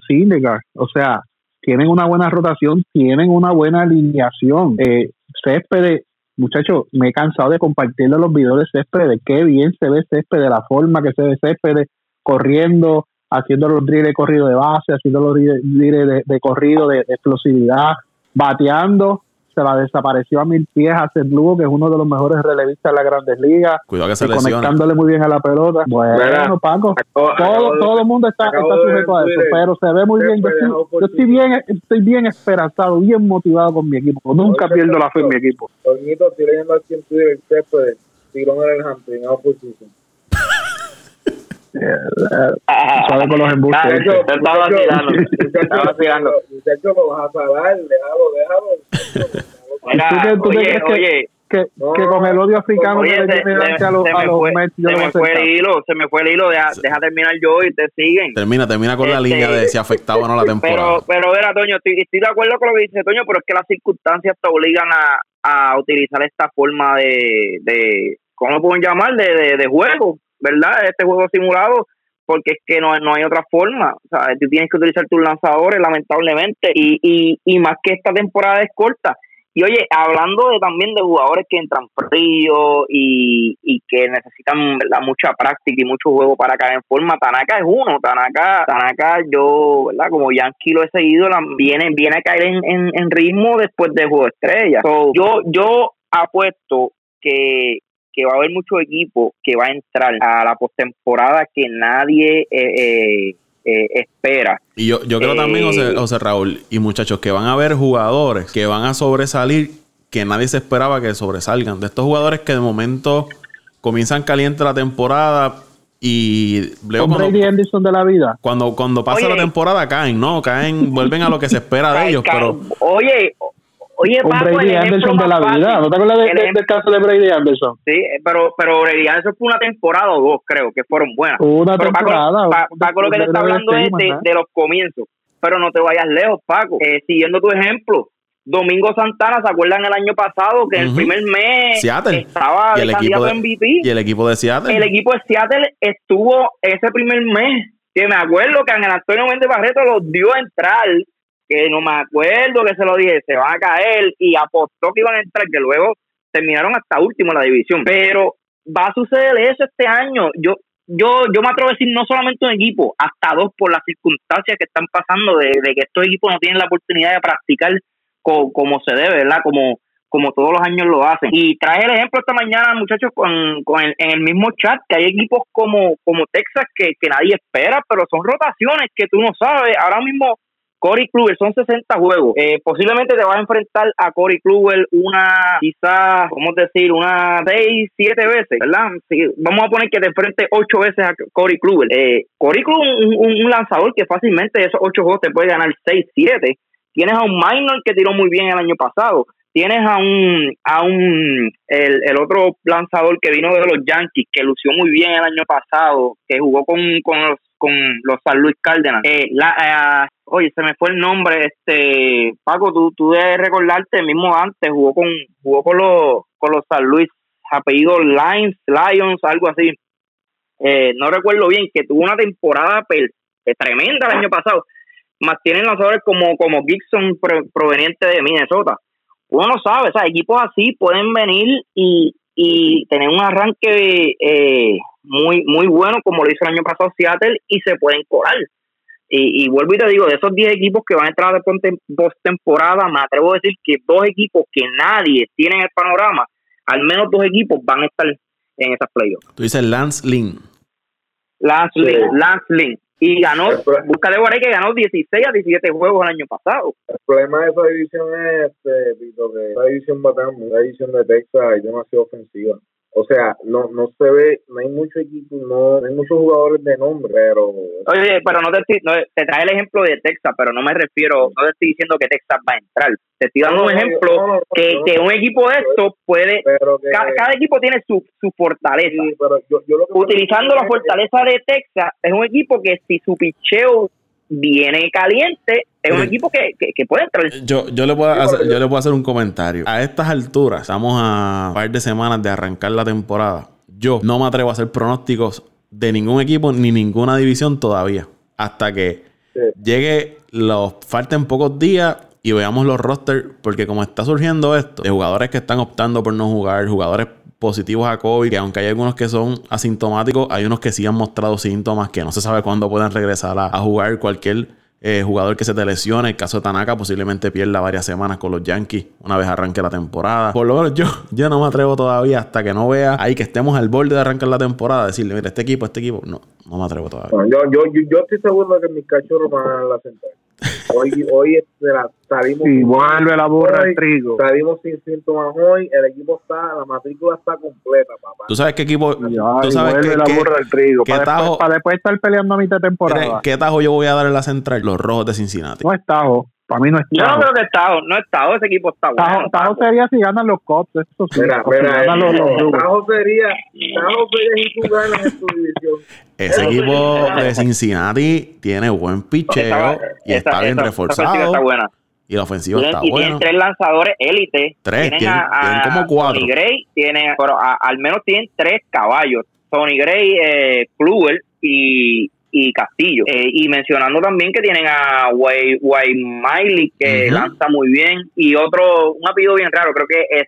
O sea, tienen una buena rotación, tienen una buena alineación. Eh, Céspedes muchachos, me he cansado de compartirle los videos de Césped, de qué bien se ve Césped, de la forma que se ve Césped corriendo, haciendo los drills de corrido de base, haciendo los drills de, corrido de, explosividad, bateando se la desapareció a mil pies a Lugo, que es uno de los mejores relevistas de las grandes ligas. Cuidado que se Conectándole muy bien a la pelota. Bueno, Paco, todo, todo el mundo está, está sujeto a eso, pero se ve muy bien. Yo estoy, yo estoy, bien. estoy bien esperanzado, bien motivado con mi equipo. Nunca pierdo la fe en mi equipo. Toñito, estoy leyendo aquí en Twitter el texto de tirón en el hamstring, position. Suave con los embustes. Te estaba vacilando. Te estaba vacilando. Muchachos, lo vas a pagar. Déjalo, déjalo. Mira, ¿Tú, oye, oye, que, que con el odio africano oye, que se, se, a los, a los fue, Mets, yo se me fue el hilo, se me fue el hilo, deja, deja terminar yo y te siguen. Termina, termina con la este, línea de si afectaba o no la temporada. Pero, pero verá, Toño, estoy, estoy de acuerdo con lo que dice Toño, pero es que las circunstancias te obligan a, a utilizar esta forma de, de ¿cómo lo pueden llamar? De, de, de juego, ¿verdad? Este juego simulado porque es que no, no hay otra forma. O sea, tú tienes que utilizar tus lanzadores, lamentablemente, y, y, y más que esta temporada es corta. Y oye, hablando de, también de jugadores que entran fríos y, y que necesitan mucha práctica y mucho juego para caer en forma, Tanaka es uno. Tanaka, Tanaka yo, ¿verdad? como Yankee lo he seguido, viene, viene a caer en, en, ritmo después de juego estrella. yo, yo apuesto que, que va a haber mucho equipo que va a entrar a la postemporada que nadie eh, eh, eh, espera. Y yo, yo creo también, José, Raúl, y muchachos, que van a haber jugadores que van a sobresalir que nadie se esperaba que sobresalgan. De estos jugadores que de momento comienzan caliente la temporada y luego cuando, Anderson de la vida. Cuando, cuando pasa la temporada caen, ¿no? Caen, vuelven a lo que se espera de ellos. pero Oye, Oye, un Brady Anderson de la vida. ¿No te acuerdas del caso de Brady Anderson? Sí, pero, pero Brady Anderson fue una temporada o dos, creo, que fueron buenas. Una temporada. Paco, lo que te está hablando es de, los comienzos. Pero no te vayas lejos, Paco. Eh, siguiendo tu ejemplo, Domingo Santana, ¿se acuerdan el año pasado que en el primer mes estaba y el equipo de, MVP? Y el equipo de Seattle. El equipo de Seattle estuvo ese primer mes. Que me acuerdo que Ángel Antonio Méndez Barreto los dio a entrar que no me acuerdo que se lo dije, se va a caer y apostó que iban a entrar, que luego terminaron hasta último en la división. Pero va a suceder eso este año. Yo yo yo me atrevo a decir no solamente un equipo, hasta dos por las circunstancias que están pasando de, que estos equipos no tienen la oportunidad de practicar como se debe, ¿verdad? Como como todos los años lo hacen. Y traje el ejemplo esta mañana, muchachos, con, con el, en el mismo chat, que hay equipos como, como Texas que, que nadie espera, pero son rotaciones que tú no sabes. Ahora mismo Cory Kluber, son 60 juegos. Eh, posiblemente te vas a enfrentar a Cory Kluber una, quizás, ¿cómo decir? Una 6, 7 veces, ¿verdad? vamos a poner que te enfrentes 8 veces a Cory Kluber. Eh, Cory Kluber, un, un, lanzador que fácilmente esos 8 juegos te puede ganar 6, 7. Tienes a un minor que tiró muy bien el año pasado. Tienes a un, a un, el, el otro lanzador que vino de los Yankees, que lució muy bien el año pasado, que jugó con, con los con los San Luis Cárdenas. Eh, la, eh, oye, se me fue el nombre, este Paco, tú, tú debes recordarte mismo antes, jugó con, jugó con los, con los San Luis, apellido Lions, Lions, algo así. Eh, no recuerdo bien, que tuvo una temporada tremenda el año pasado. Más tienen lanzadores como, como Gibson proveniente de Minnesota. Uno no sabe, o sea, equipos así pueden venir y, y tener un arranque eh, muy muy bueno como lo hizo el año pasado Seattle y se pueden colar. Y, vuelvo y te digo, de esos 10 equipos que van a entrar de postemporada, me atrevo a decir que dos equipos que nadie tiene en el panorama, al menos dos equipos van a estar en esas playoffs. Tú dices Lance Lynn. Lance Lynn, Lance Lynn. Y ganó, búscale por ahí que ganó 16 a 17 juegos el año pasado. El problema de esa división es, este, que esa división va la división de Texas es demasiado ofensiva. O sea, no no se ve, no hay mucho equipo, no, hay muchos jugadores de nombre, pero... Oye, pero no te estoy, no, te trae el ejemplo de Texas, pero no me refiero, no te estoy diciendo que Texas va a entrar. Te estoy dando un ejemplo que, que un equipo de estos puede... cada, equipo tiene su, su fortaleza. Utilizando la fortaleza de Texas, es un equipo que si su picheo viene caliente, es un equipo que, que, puede entrar. Yo, yo, le puedo hacer, yo le puedo hacer un comentario. A estas alturas, estamos a un par de semanas de arrancar la temporada. Yo no me atrevo a hacer pronósticos de ningún equipo ni ninguna división todavía. Hasta que llegue, los falten pocos días y veamos los rosters. Porque como está surgiendo esto, de jugadores que están optando por no jugar, jugadores positivos a COVID, que aunque hay algunos que son asintomáticos, hay unos que sí han mostrado síntomas que no se sabe cuándo pueden regresar a, jugar cualquier eh, jugador que se te lesione. El caso de Tanaka posiblemente pierda varias semanas con los Yankees una vez arranque la temporada. Por lo menos yo, yo no me atrevo todavía hasta que no vea ahí que estemos al borde de arrancar la temporada, decirle, mira, este equipo, este equipo, no, no me atrevo todavía. yo, yo, yo, estoy seguro de que mis cachorros van a la central. Hoy, hoy salimos. Y vuelve la burra del trigo. Salimos sin síntomas hoy. El equipo está, la matrícula está completa, papá. ¿Tú sabes qué equipo? ¿Tú sabes vuelve la burra del trigo. para, después, para, después, estar peleando a mitad de temporada. ¿Qué tajo yo voy a dar en la central? Los rojos de Cincinnati. No es tajo. Para mí no es Yo no creo que Tajo, no es Tajo, ese equipo está bueno. Tajo, sería si ganan los Cops, eso sí. Mira, mira, los, los, Tajo sería, Tajo sería si tú ganas en tu división. Ese equipo de Cincinnati tiene buen picheo y está bien reforzado. Está. Y la ofensiva está buena. Y tienen tres lanzadores élite. Tres, tienen, tienen, como cuatro. Tony Gray tiene, pero al menos tienen tres caballos. Tony Gray, eh, Kluber y, y Castillo. Eh, y mencionando también que tienen a Way, Miley, que lanza muy bien, y otro, un apellido bien raro, creo que es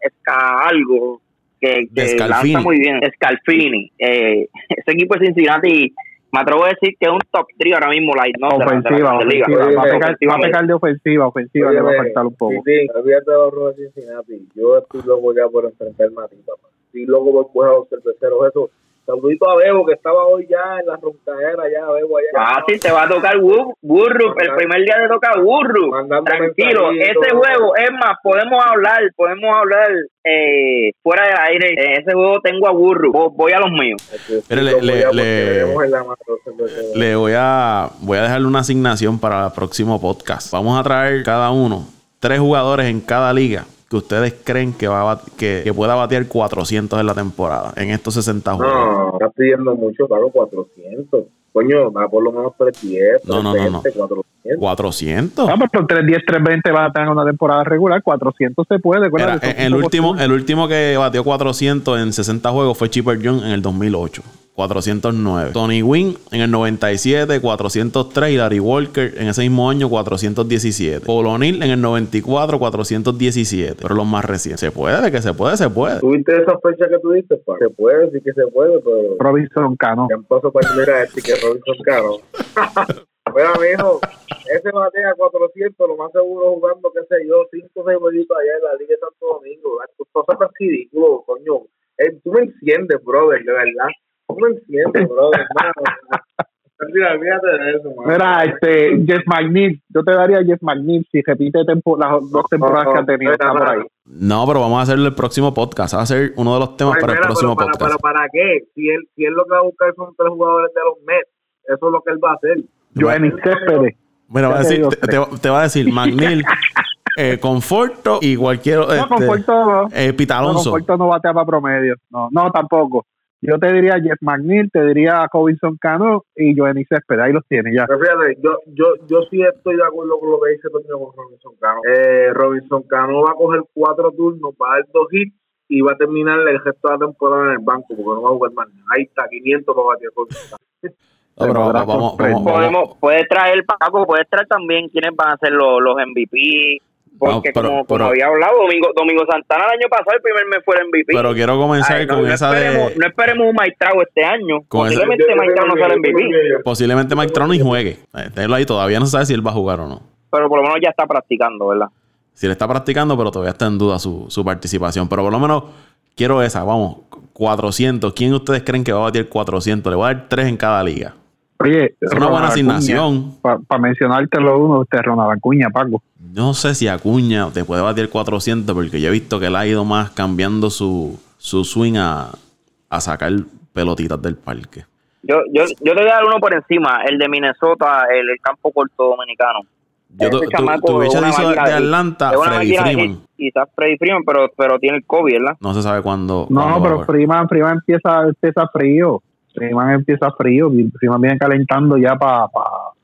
Esca, algo, que, lanza muy bien, Scalfini. Eh, ese equipo de Cincinnati me atrevo a decir que es un top 3 ahora mismo la no ofensiva, ofensiva, Va, a pegar, de ofensiva, ofensiva le va a faltar un poco. Sí, olvídate de los de Cincinnati. Yo estoy loco ya por enfrentarme a ti, papá. Estoy loco por coger a los cerveceros, eso Saludito a Bebo, que estaba hoy ya en la roncadera, ya Bebo allá. Ah, sí, te va a tocar Burro, el primer día te toca Burro. Tranquilo, ese juego, es más, podemos hablar, podemos hablar eh, fuera del aire. En ese juego tengo a Burro, voy a los míos. le, le, voy a voy a dejarle una asignación para el próximo podcast. Vamos a traer cada uno tres jugadores en cada liga que ustedes creen que va que, pueda batear 400 en la temporada, en estos 60 juegos? No, está pidiendo mucho, claro, 400. Coño, va por lo menos 310, no, no, no, no. 400. 400. Vamos, por 310, 320 va a tener una temporada regular, 400 se puede. el, último, el último que batió 400 en 60 juegos fue Chipper John en el 2008. 409. Tony Wynn en el 97, 403. Y Larry Walker en ese mismo año, 417. Paul O'Neill en el 94, 417. Pero los más recientes. Se puede, que se puede, se puede. ¿Tuviste esa fecha que tú diste? Se puede, sí que se puede, pero. Robinson Cano. Ya paso para a este que Robinson Cano. Bueno, amigo, ese batea 400, lo más seguro jugando, qué sé yo, 5 o 6 jueguitos allá en la Liga de Santo Domingo. Tú estás tan ridículo, coño. Eh, tú me enciendes, brother, de verdad. ¿Cómo entiendes, bro? Mira, fíjate de eso, Mira, este, Jeff McNeil, yo te daría Jeff McNeil si repite las dos temporadas que ha tenido por ahí. No, pero vamos a hacerle el próximo podcast. Va a ser uno de los temas para el próximo para, podcast. Pero ¿para qué? Si él, si él lo que va a buscar son tres jugadores de los Mets, eso es lo que él va a hacer. Johnny Céspedes. Bueno, va a decir, te, va a decir McNeil, eh, Conforto y cualquier. No, este, Conforto eh, Pitalonso. No, Conforto no batea para promedio. No, no, tampoco. Yo te diría Jeff McNeil, te diría Cobinson Cano y Joenny Céspedes. Ahí los tiene ya. Pero fíjate, yo, yo, yo sí estoy de acuerdo con lo que dice Toño con Robinson Cano. Eh, Robinson Cano va a coger cuatro turnos, va a dar dos hits y va a terminar el resto de la temporada en el banco porque no va a jugar más. Ahí está, 500 para batir con vamos, Podemos, puede traer Paco, puede traer también quienes van a ser los, los MVP, porque como, había hablado, Domingo, Domingo Santana el año pasado, el primer mes fue el MVP. Pero quiero comenzar con esa de... No esperemos un Maitrao este año. Posiblemente Maitrao no sea el MVP. Posiblemente Maitrao ni juegue. Tenlo ahí, todavía no sabe si él va a jugar o no. Pero por lo menos ya está practicando, ¿verdad? Si él está practicando, pero todavía está en duda su, su participación. Pero por lo menos quiero esa, vamos, 400. ¿Quién ustedes creen que va a batir 400? Le voy a dar 3 en cada liga. Oye, es una buena asignación. Para mencionártelo uno, usted Ronald Acuña, Paco. No sé si Acuña te puede batir 400 porque yo he visto que él ha ido más cambiando su, su swing a, a sacar pelotitas del parque. Yo, yo, yo te voy a dar uno por encima, el de Minnesota, el, el campo corto dominicano. Yo tu, tu, bicho dice de de- Atlanta, Freddy Freeman. Quizás Freddy Freeman, pero, pero tiene el COVID, ¿verdad? No se sabe cuándo. No, cuándo a pero. Freeman, Freeman empieza, empieza frío. Freeman empieza frío. Freeman viene calentando ya para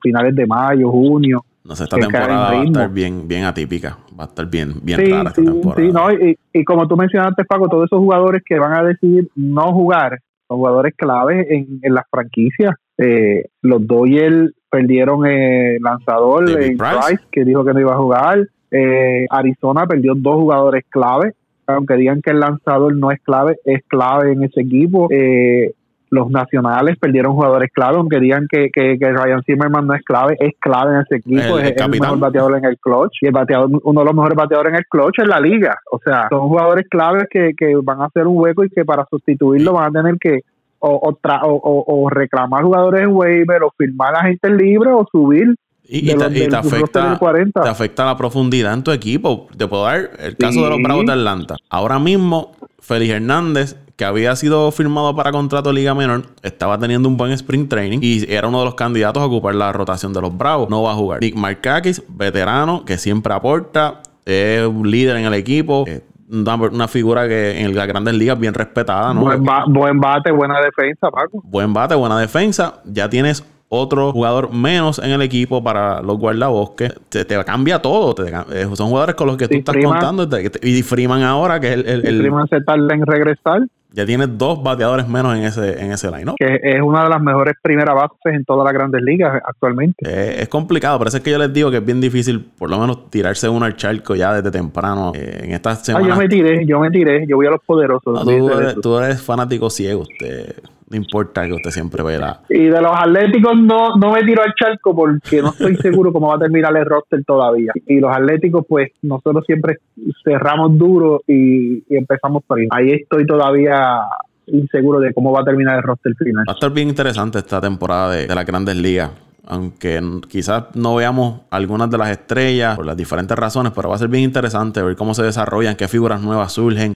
finales de mayo, junio. No sé, esta temporada va a estar bien, bien atípica. Va a estar bien, bien sí, rara esta sí, temporada. sí, no, y, y como tú mencionaste, Paco, todos esos jugadores que van a decidir no jugar son jugadores claves en, en las franquicias. Eh, los Dodgers perdieron el lanzador David en Price. Price, que dijo que no iba a jugar. Eh, Arizona perdió dos jugadores clave. Aunque digan que el lanzador no es clave, es clave en ese equipo. Eh, los nacionales perdieron jugadores clave, aunque digan que, que, que Ryan Zimmerman no es clave, es clave en ese equipo, El- es el mejor bateador en el clutch y el bateador, uno de los mejores bateadores en el clutch en la liga. O sea, son jugadores claves que, que van a hacer un hueco y que para sustituirlo van a tener que o, o, tra- o, o- o reclamar jugadores en waiver o firmar a gente libre o subir Y, y te, y te afecta, del 40. te afecta la profundidad en tu equipo. Te puedo dar el caso de los. Bravos de Atlanta. Ahora mismo, Félix Hernández, que había sido firmado para contrato de Liga Menor, estaba teniendo un buen sprint training y era uno de los candidatos a ocupar la rotación de los Bravos. No va a jugar. Nick Markakis, veterano, que siempre aporta, es un líder en el equipo. Una, una figura que en las grandes ligas bien respetada, ¿no? Buen, ba- buen bate, buena defensa, Paco. buen bate, buena defensa. Ya tienes otro jugador menos en el equipo para los guardabosques. Te, te cambia todo. Te eh, son jugadores con los que tú estás Freeman. contando. Te- Y Freeman ahora, que es el, el- el- Freeman se tarda en regresar, ya tienes dos bateadores menos en ese, en ese line. que es una de las mejores primeras bases en todas las grandes ligas actualmente. Eh, es complicado, por eso es que yo les digo que es bien difícil, por lo menos, tirarse uno al charco ya desde temprano. Eh, en estas Ah, semanas. yo me tiré, yo me tiré, yo voy a los poderosos. No, eres, tú eres fanático ciego. Usted, no importa que usted siempre vea Y de los Atléticos no, no me tiro al charco porque no estoy seguro cómo va a terminar el roster todavía. Y los Atléticos, pues nosotros siempre cerramos duro y, y empezamos por ahí. Ahí estoy todavía inseguro de cómo va a terminar el roster final. Va a estar bien interesante esta temporada de, de las grandes ligas. Aunque quizás no veamos algunas de las estrellas por las diferentes razones, pero va a ser bien interesante ver cómo se desarrollan, qué figuras nuevas surgen.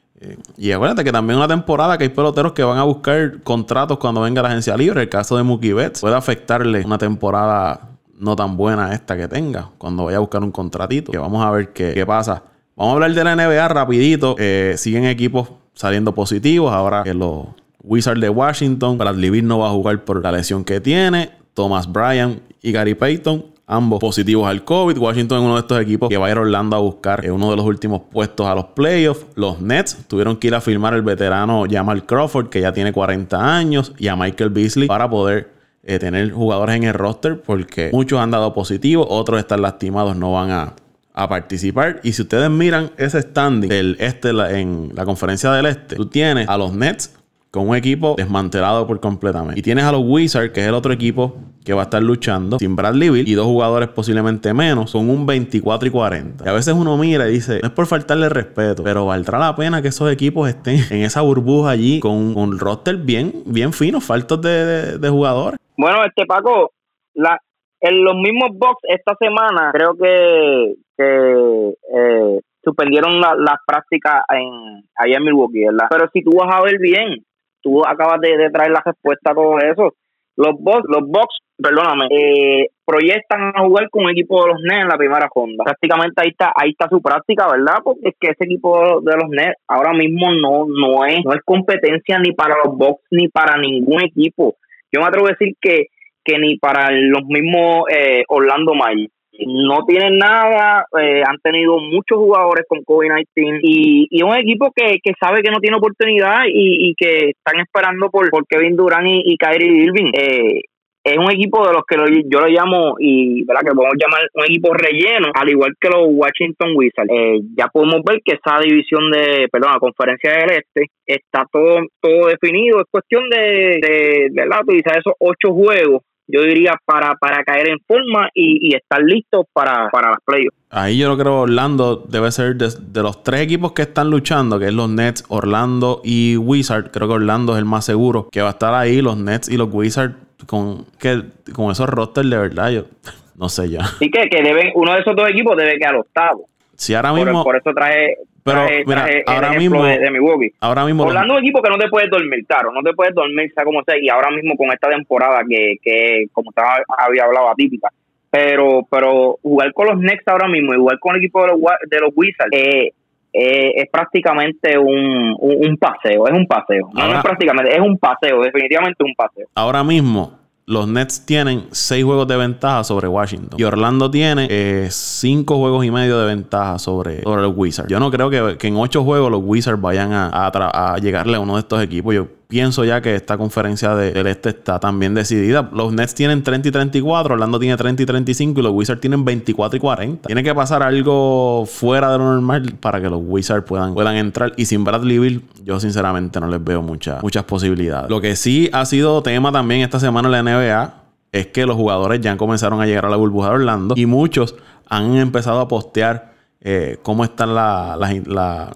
Y acuérdate que también una temporada que hay peloteros que van a buscar contratos cuando venga la agencia libre. El caso de Mookie Betts puede afectarle una temporada no tan buena esta que tenga cuando vaya a buscar un contratito. Que vamos a ver qué, qué pasa. Vamos a hablar de la NBA rapidito. Eh, siguen equipos saliendo positivos. Ahora que los Wizards de Washington, Bradley Beal no va a jugar por la lesión que tiene. Thomas Bryan y Gary Payton, ambos positivos al COVID. Washington es uno de estos equipos que va a ir a Orlando a buscar eh, uno de los últimos puestos a los playoffs. Los Nets tuvieron que ir a firmar el veterano Jamal Crawford, que ya tiene 40 años, y a Michael Beasley para poder eh, tener jugadores en el roster, porque muchos han dado positivos, otros están lastimados, no van a, a participar. Y si ustedes miran ese standing del este en la conferencia del este, tú tienes a los Nets con un equipo desmantelado por completamente. Y tienes a los Wizards, que es el otro equipo que va a estar luchando sin Bradley Beal y dos jugadores posiblemente menos, con un 24 y 40. Y a veces uno mira y dice, no es por faltarle respeto, pero valdrá la pena que esos equipos estén en esa burbuja allí con un roster bien, bien fino, faltos de, de- jugadores. Bueno, este Paco, la, en los mismos box esta semana creo que, que eh, suspendieron la- las prácticas en, allá en Milwaukee, ¿verdad? Pero si tú vas a ver bien, tú acabas de, de traer la respuesta a todo eso. Los box, los box, perdóname, eh, proyectan a jugar con un equipo de los Nets en la primera ronda. Prácticamente ahí está, ahí está su práctica, ¿verdad? Porque es que ese equipo de los Nets ahora mismo no, no es, no es competencia ni para los box ni para ningún equipo. Yo me atrevo a decir que, que ni para los mismos eh, Orlando Magic. No tienen nada, eh, han tenido muchos jugadores con COVID-19 y, y un equipo que, que sabe que no tiene oportunidad y, y que están esperando por, por Kevin Durant y, y Kyrie Irving. Eh, es un equipo de los que lo- yo lo llamo, y verdad que podemos llamar un equipo relleno, al igual que los Washington Wizards. Eh, ya podemos ver que esa división de, perdón, la conferencia del este está todo, todo definido. Es cuestión de, de, ¿verdad? Utilizar esos ocho juegos, yo diría, para, para caer en forma y, y estar listos para, para las playoffs. Ahí yo creo que Orlando debe ser de, de los tres equipos que están luchando, que es los Nets, Orlando y Wizards. Creo que Orlando es el más seguro que va a estar ahí. Los Nets y los Wizards con, que, con esos rosters de verdad. Yo no sé ya. Así que, que deben, uno de esos dos equipos debe quedar octavo. Si ahora mismo... Por, eso traje, pero mira, ahora mismo, de, Milwaukee. Ahora mismo... Orlando es un equipo que no te puedes dormir, claro, no te puedes dormir, sea como sea, y ahora mismo con esta temporada que, que como estaba, había hablado, atípica, pero pero jugar con los Knicks ahora mismo y jugar con el equipo de los, de los Wizards eh, eh, es prácticamente un, un, paseo, es un paseo. no es prácticamente, es un paseo, definitivamente un paseo. Ahora mismo, los Nets tienen seis juegos de ventaja sobre Washington. Y Orlando tiene eh, cinco juegos y medio de ventaja sobre, los Wizards. Yo no creo que, en ocho juegos los Wizards vayan a, a, a llegarle a uno de estos equipos. Yo pienso ya que esta conferencia del este está también decidida. Los Nets tienen 30 y 34, Orlando tiene 30 y 35 y los Wizards tienen 24 y 40. Tiene que pasar algo fuera de lo normal para que los Wizards puedan, puedan entrar. Y sin Bradley Bill, yo sinceramente no les veo muchas posibilidades. Lo que sí ha sido tema también esta semana en la NBA es que los jugadores ya comenzaron a llegar a la burbuja de Orlando y muchos han empezado a postear eh, cómo están las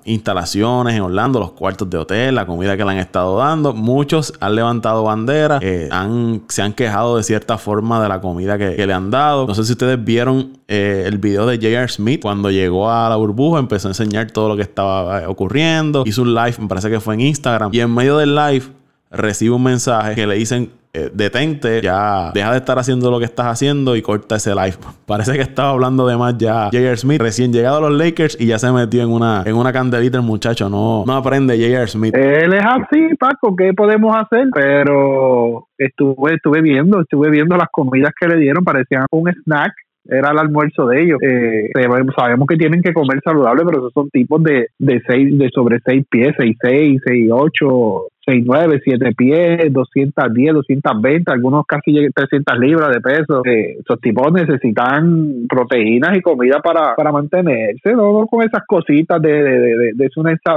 instalaciones en Orlando, los cuartos de hotel, la comida que le han estado dando. Muchos han levantado banderas, eh, se han quejado de cierta forma de la comida que, le han dado. No sé si ustedes vieron eh, el video de J.R. Smith cuando llegó a la burbuja, empezó a enseñar todo lo que estaba ocurriendo. Hizo un live, me parece que fue en Instagram. Y en medio del live recibe un mensaje que le dicen eh, detente, ya deja de estar haciendo lo que estás haciendo y corta ese live. Parece que estaba hablando de más ya J.R. Smith, recién llegado a los Lakers y ya se metió en una, en una candelita el muchacho, no, no aprende J.R. Smith. Él es así, Paco, ¿qué podemos hacer? Pero estuve, estuve viendo, estuve viendo las comidas que le dieron, parecían un snack era el almuerzo de ellos. Eh, sabemos que tienen que comer saludable, pero esos son tipos de, de, seis, de sobre 6 pies, 6, 6, 6, 8, 6, 9, 7 pies, 210, 220, algunos casi 300 libras de peso. Eh, esos tipos necesitan proteínas y comida para, para mantenerse, no, con esas cositas de, de, de, de,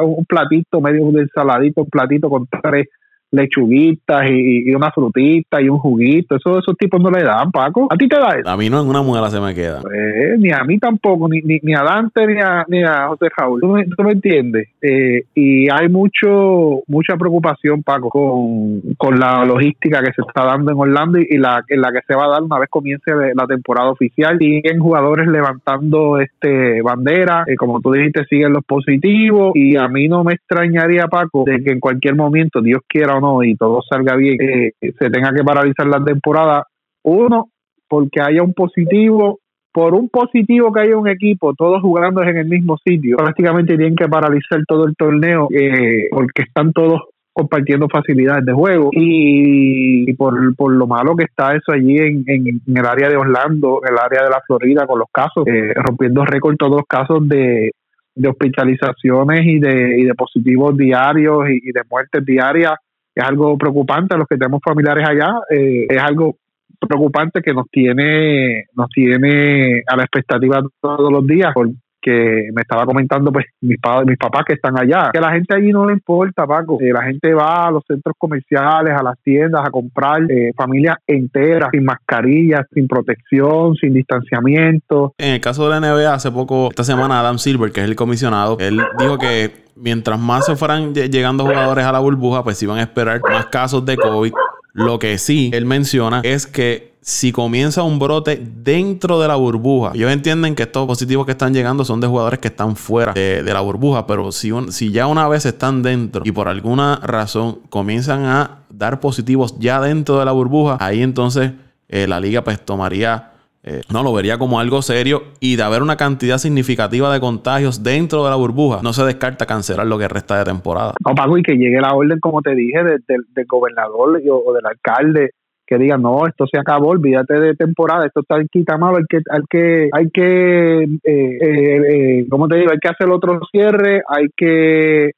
un platito, medio de ensaladito, un platito con tres lechuguitas y, una frutita y un juguito. Eso esos tipos no le dan, Paco. ¿A ti te da eso? A mí no en una muela se me queda. Pues, ni a mí tampoco, ni, ni, a Dante ni a, ni a José Raúl. ¿Tú, no entiendes? Eh, y hay mucho mucha preocupación, Paco, con, con la logística que se está dando en Orlando y, la, en la que se va a dar una vez comience la temporada oficial. Siguen jugadores levantando este bandera, eh, como tú dijiste, siguen los positivos y a mí no me extrañaría, Paco, de que en cualquier momento, Dios quiera no y todo salga bien, eh, se tenga que paralizar la temporada. Uno, porque haya un positivo, por un positivo que haya un equipo, todos jugando en el mismo sitio, prácticamente tienen que paralizar todo el torneo eh, porque están todos compartiendo facilidades de juego y, por, por, lo malo que está eso allí en, en, el área de Orlando, en el área de la Florida con los casos, eh, rompiendo récord todos los casos de, de hospitalizaciones y de, y de positivos diarios y de muertes diarias es algo preocupante a los que tenemos familiares allá, eh, es algo preocupante que nos tiene, nos tiene a la expectativa todos los días, porque me estaba comentando pues mis, mis papás que están allá, que a la gente allí no le importa, Paco, eh, la gente va a los centros comerciales, a las tiendas a comprar, eh, familias enteras, sin mascarillas, sin protección, sin distanciamiento. En el caso de la NBA, hace poco, esta semana Adam Silver, que es el comisionado, él dijo que mientras más se fueran llegando jugadores a la burbuja, pues iban a esperar más casos de COVID. Lo que sí, él menciona es que si comienza un brote dentro de la burbuja, ellos entienden que estos positivos que están llegando son de jugadores que están fuera de, la burbuja, pero si, si ya una vez están dentro y por alguna razón comienzan a dar positivos ya dentro de la burbuja, ahí entonces eh, la liga pues tomaría eh, no, lo vería como algo serio y de haber una cantidad significativa de contagios dentro de la burbuja, no se descarta cancelar lo que resta de temporada. No, Paco, y que llegue la orden, como te dije, del gobernador o, del alcalde que diga no esto se acabó olvídate de temporada esto está quitamado hay que hay que hay que eh, eh, ¿cómo te digo? hay que hacer otro cierre hay que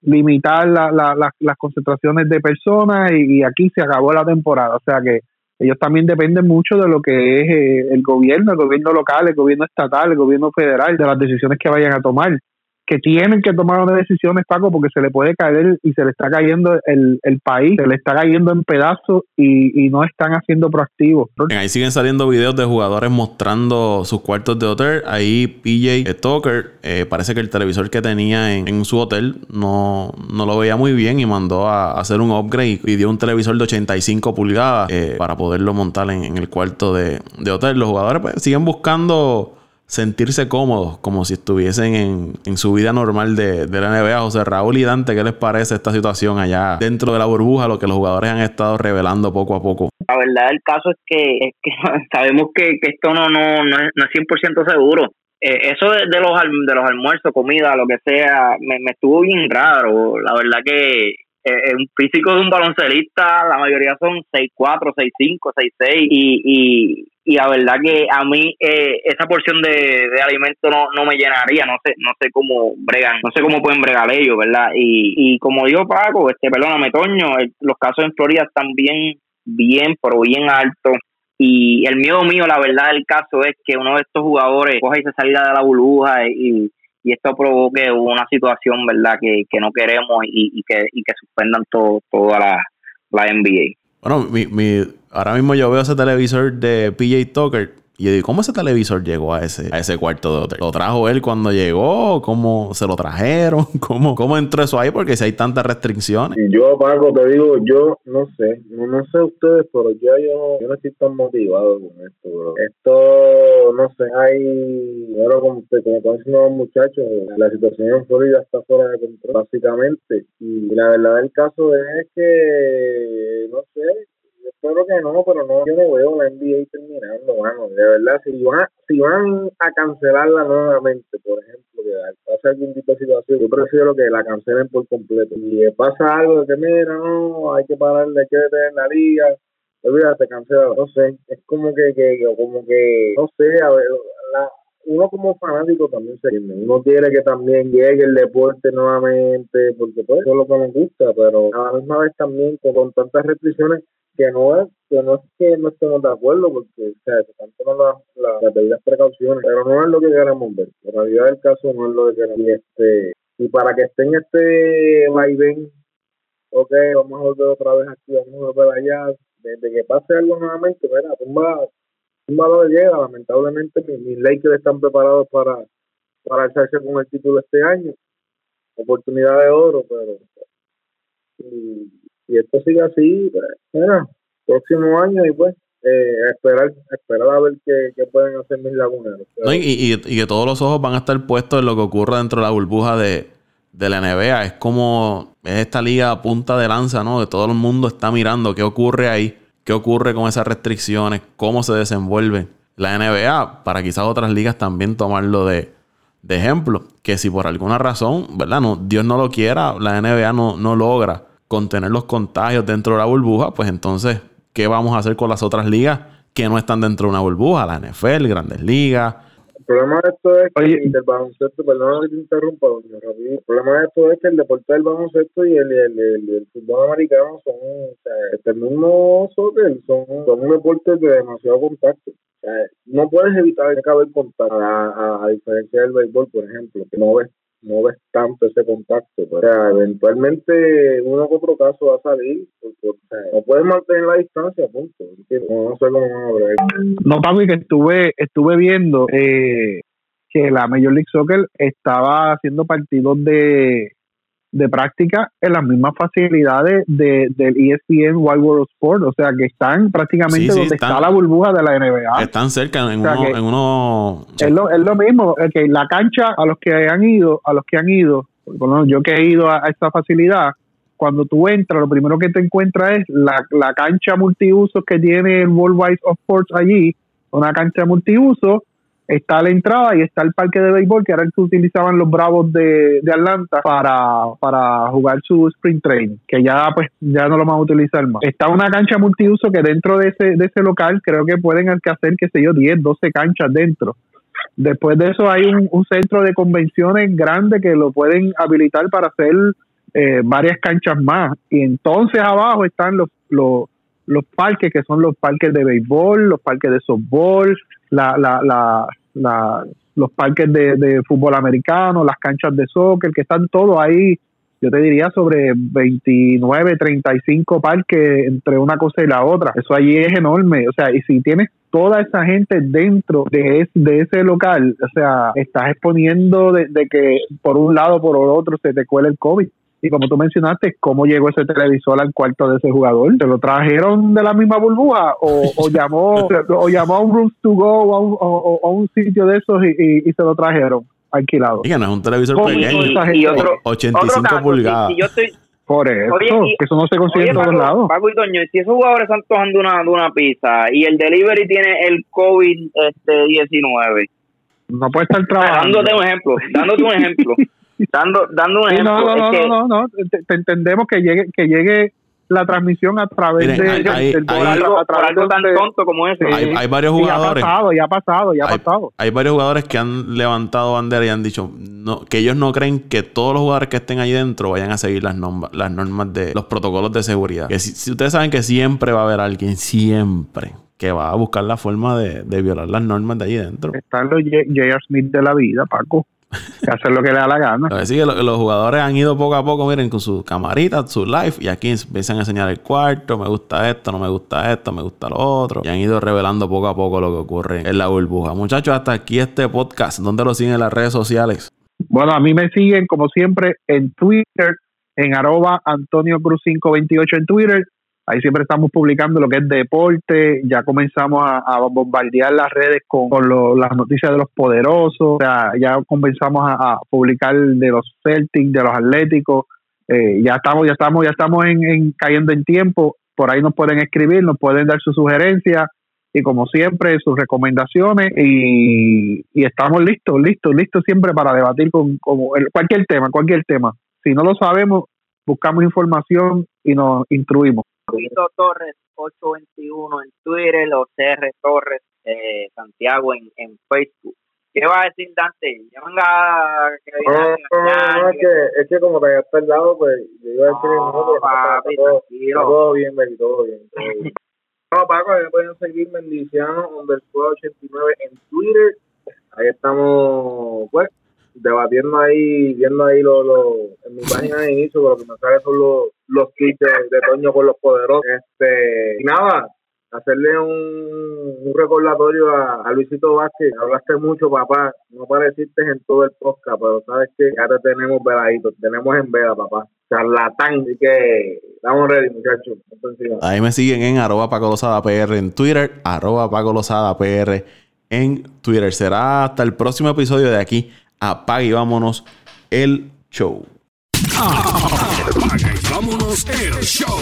limitar las concentraciones de personas y, aquí se acabó la temporada o sea que ellos también dependen mucho de lo que es eh, el gobierno, el gobierno local, el gobierno estatal, el gobierno federal, de las decisiones que vayan a tomar que tienen que tomar unas decisiones, Paco, porque se le puede caer y se le está cayendo el, el país, se le está cayendo en pedazos y, y no están haciendo proactivos. Ahí siguen saliendo videos de jugadores mostrando sus cuartos de hotel. Ahí PJ Tucker, eh, parece que el televisor que tenía en, su hotel no, no, lo veía muy bien y mandó a, hacer un upgrade y dio un televisor de 85 pulgadas eh, para poderlo montar en, el cuarto de, de hotel. Los jugadores pues, siguen buscando sentirse cómodos, como si estuviesen en, su vida normal de, de, la NBA. José Raúl y Dante, ¿qué les parece esta situación allá dentro de la burbuja, lo que los jugadores han estado revelando poco a poco? La verdad el caso es que, es que sabemos que, esto no, no, no, es, no es 100% seguro. Eh, eso de, los, de los almuerzos, comida, lo que sea, me, me estuvo bien raro. La verdad que eh, un físico de un baloncelista, la mayoría son 6'4, 6'5, 6'6 y, y, y la verdad que a mí eh, esa porción de, de alimento no, no me llenaría, no sé no sé cómo bregan, no sé cómo pueden bregar ellos, ¿verdad? Y, y como dijo Paco, este perdóname Toño, los casos en Florida están bien, bien, pero bien altos y el miedo mío, la verdad del caso es que uno de estos jugadores coja y se salga de la burbuja y, y esto provoque una situación, ¿verdad?, que, que no queremos y, y, que, y que suspendan todo, toda la, la NBA. Bueno, mi, ahora mismo yo veo ese televisor de PJ Tucker y yo digo, ¿cómo ese televisor llegó a ese, a ese cuarto de hotel? ¿Lo trajo él cuando llegó? ¿Cómo se lo trajeron? ¿Cómo, cómo entró eso ahí? Porque si hay tantas restricciones. Y yo, Paco, te digo, yo no sé, no, sé ustedes, pero ya yo, yo no estoy tan motivado con esto, bro. Esto, no sé, hay, bueno, como, como están diciendo los muchachos, la situación en Florida está fuera de control, básicamente. Y la verdad del caso es que, no sé, espero que no, pero no, yo no veo la NBA terminando, mano. De verdad, si van, si van a cancelarla nuevamente, por ejemplo, que pasa algún tipo de situación, yo prefiero que la cancelen por completo. Y pasa algo de que, mira, no, hay que pararle, hay que detener la liga, olvídate, cancela, no sé, es como que, que, como que, no sé, a ver, la, uno como fanático también se uno quiere que también llegue el deporte nuevamente porque pues eso es lo que nos gusta pero a la misma vez también con tantas restricciones que no es que no es que no estemos de acuerdo porque o sea, se están tomando las, las, debidas precauciones pero no es lo que queremos ver. La realidad del caso no es lo que queremos y este y para que estén este vaivén ok vamos a volver otra vez aquí vamos a volver allá desde que pase algo nuevamente mira tumba tumba lo llega lamentablemente mis, mis Lakers están preparados para para alzarse con el título este año. Oportunidad de oro pero y, y esto sigue así, pues, bueno, próximo año y pues eh, esperar, esperar a ver qué, pueden hacer mis laguneros. y, y, que todos los ojos van a estar puestos en lo que ocurre dentro de la burbuja de, de la NBA. Es como es esta liga punta de lanza, ¿no? De todo el mundo está mirando qué ocurre ahí, qué ocurre con esas restricciones, cómo se desenvuelve la NBA, para quizás otras ligas también tomarlo de, de ejemplo. Que si por alguna razón, ¿verdad? No, Dios no lo quiera, la NBA no, no logra contener los contagios dentro de la burbuja, pues entonces, ¿qué vamos a hacer con las otras ligas que no están dentro de una burbuja? La NFL, Grandes Ligas. El problema de esto es que el baloncesto, perdón que te interrumpa, el problema de esto es que el deporte del baloncesto y el, el, fútbol americano son, o sea, este mismo soccer, son, son un deporte de demasiado contacto. O sea, no puedes evitar que haber contacto, a, a, a diferencia del béisbol, por ejemplo, que no ves no ves tanto ese contacto. O sea, eventualmente uno que otro caso va a salir, porque no puedes mantener la distancia, punto. No, sé No, papi, que estuve, estuve viendo eh, que la Major League Soccer estaba haciendo partidos de de práctica en las mismas facilidades de, del ESPN Wild World Sport, o sea que están prácticamente donde está la burbuja de la NBA. Están cerca en, uno, en uno... Es lo, es lo mismo, que la cancha a los que han ido, a los que han ido, yo que he ido a, esta facilidad, cuando tú entras, lo primero que te encuentras es la, la cancha multiuso que tiene el World Wide of Sports allí, una cancha multiuso está la entrada y está el parque de béisbol que era el que utilizaban los Bravos de, de Atlanta para, para jugar su sprint training, que ya pues ya no lo van a utilizar más. Está una cancha multiuso que dentro de ese, de ese local creo que pueden hacer, qué sé yo, 10, 12 canchas dentro. Después de eso hay un, centro de convenciones grande que lo pueden habilitar para hacer eh, varias canchas más. Y entonces abajo están los, los, los parques que son los parques de béisbol, los parques de softball, la, la, la, la los parques de, fútbol americano, las canchas de soccer, que están todos ahí, yo te diría sobre 29, 35 parques entre una cosa y la otra. Eso allí es enorme. O sea, y si tienes toda esa gente dentro de, de ese local, o sea, estás exponiendo de, que por un lado por otro se te cuela el COVID. Y como tú mencionaste, ¿cómo llegó ese televisor al cuarto de ese jugador? ¿Se lo trajeron de la misma burbuja o, llamó o llamó a un Rooms to Go o a un, sitio de esos y, se lo trajeron alquilado? Y no es un televisor pequeño. Y, 85 pulgadas. yo estoy, por eso, que eso no se consigue en todos lados. Paco y Toño, si esos jugadores están tomando una, una pizza y el delivery tiene el COVID-19, este, no puede estar trabajando. Dándote un ejemplo, dándote un ejemplo. dando, dando un ejemplo. no, no, no, no, no, te, entendemos que llegue, que llegue la transmisión a través de, hay, del algo, tan tonto como eso. Hay, varios jugadores. Ya ha pasado, ya ha pasado, ya ha pasado. Hay varios jugadores que han levantado bandera y han dicho no, que ellos no creen que todos los jugadores que estén ahí dentro vayan a seguir las normas, las normas de los protocolos de seguridad. Que si, ustedes saben que siempre va a haber alguien, siempre que va a buscar la forma de, de violar las normas de ahí dentro. Están los J.R. Smith de la vida, Paco hacer lo que le da la gana. Así que los jugadores han ido poco a poco, miren, con su camarita, su live, y aquí empiezan a enseñar el cuarto, me gusta esto, no me gusta esto, me gusta lo otro. Y han ido revelando poco a poco lo que ocurre en la burbuja. Muchachos, hasta aquí este podcast. ¿Dónde lo siguen en las redes sociales? Bueno, a mí me siguen, como siempre, en Twitter, en arroba Antonio Cruz 528 en Twitter Ahí siempre estamos publicando lo que es deporte, ya comenzamos a, bombardear las redes con, las noticias de los poderosos, ya comenzamos a, publicar de los Celtics, de los Atléticos, eh, ya estamos, ya estamos, ya estamos en, cayendo en tiempo, por ahí nos pueden escribir, nos pueden dar sus sugerencias y como siempre sus recomendaciones y, estamos listos, listos, listos siempre para debatir con, con cualquier tema, cualquier tema. Si no lo sabemos, buscamos información y nos instruimos. Luisito Torres 821 en Twitter, o CR Torres eh, Santiago en, en Facebook. ¿Qué va a decir Dante? Ya venga que no, es, que, es que como te había lado, pues yo iba a decir no, no, papi, todo, todo, bien, Beli, todo bien. Todo bien. no, Paco, me pueden seguir Mendiciano underscore 89 en Twitter. Ahí estamos, pues, debatiendo ahí, viendo ahí lo, lo, en mi página de inicio, lo que me sale son los, los kits de, Toño con los poderosos. Este, y nada, hacerle un, un recordatorio a, Luisito Vázquez. Hablaste mucho, papá. No pareciste en todo el podcast, pero sabes que ya te tenemos veladito. tenemos en vela, papá. Charlatán. Así que estamos ready, muchachos. Ahí me siguen en arroba Paco PR en Twitter, arroba Paco PR en Twitter. Será hasta el próximo episodio de aquí apaga y vámonos el show. Y vámonos el show.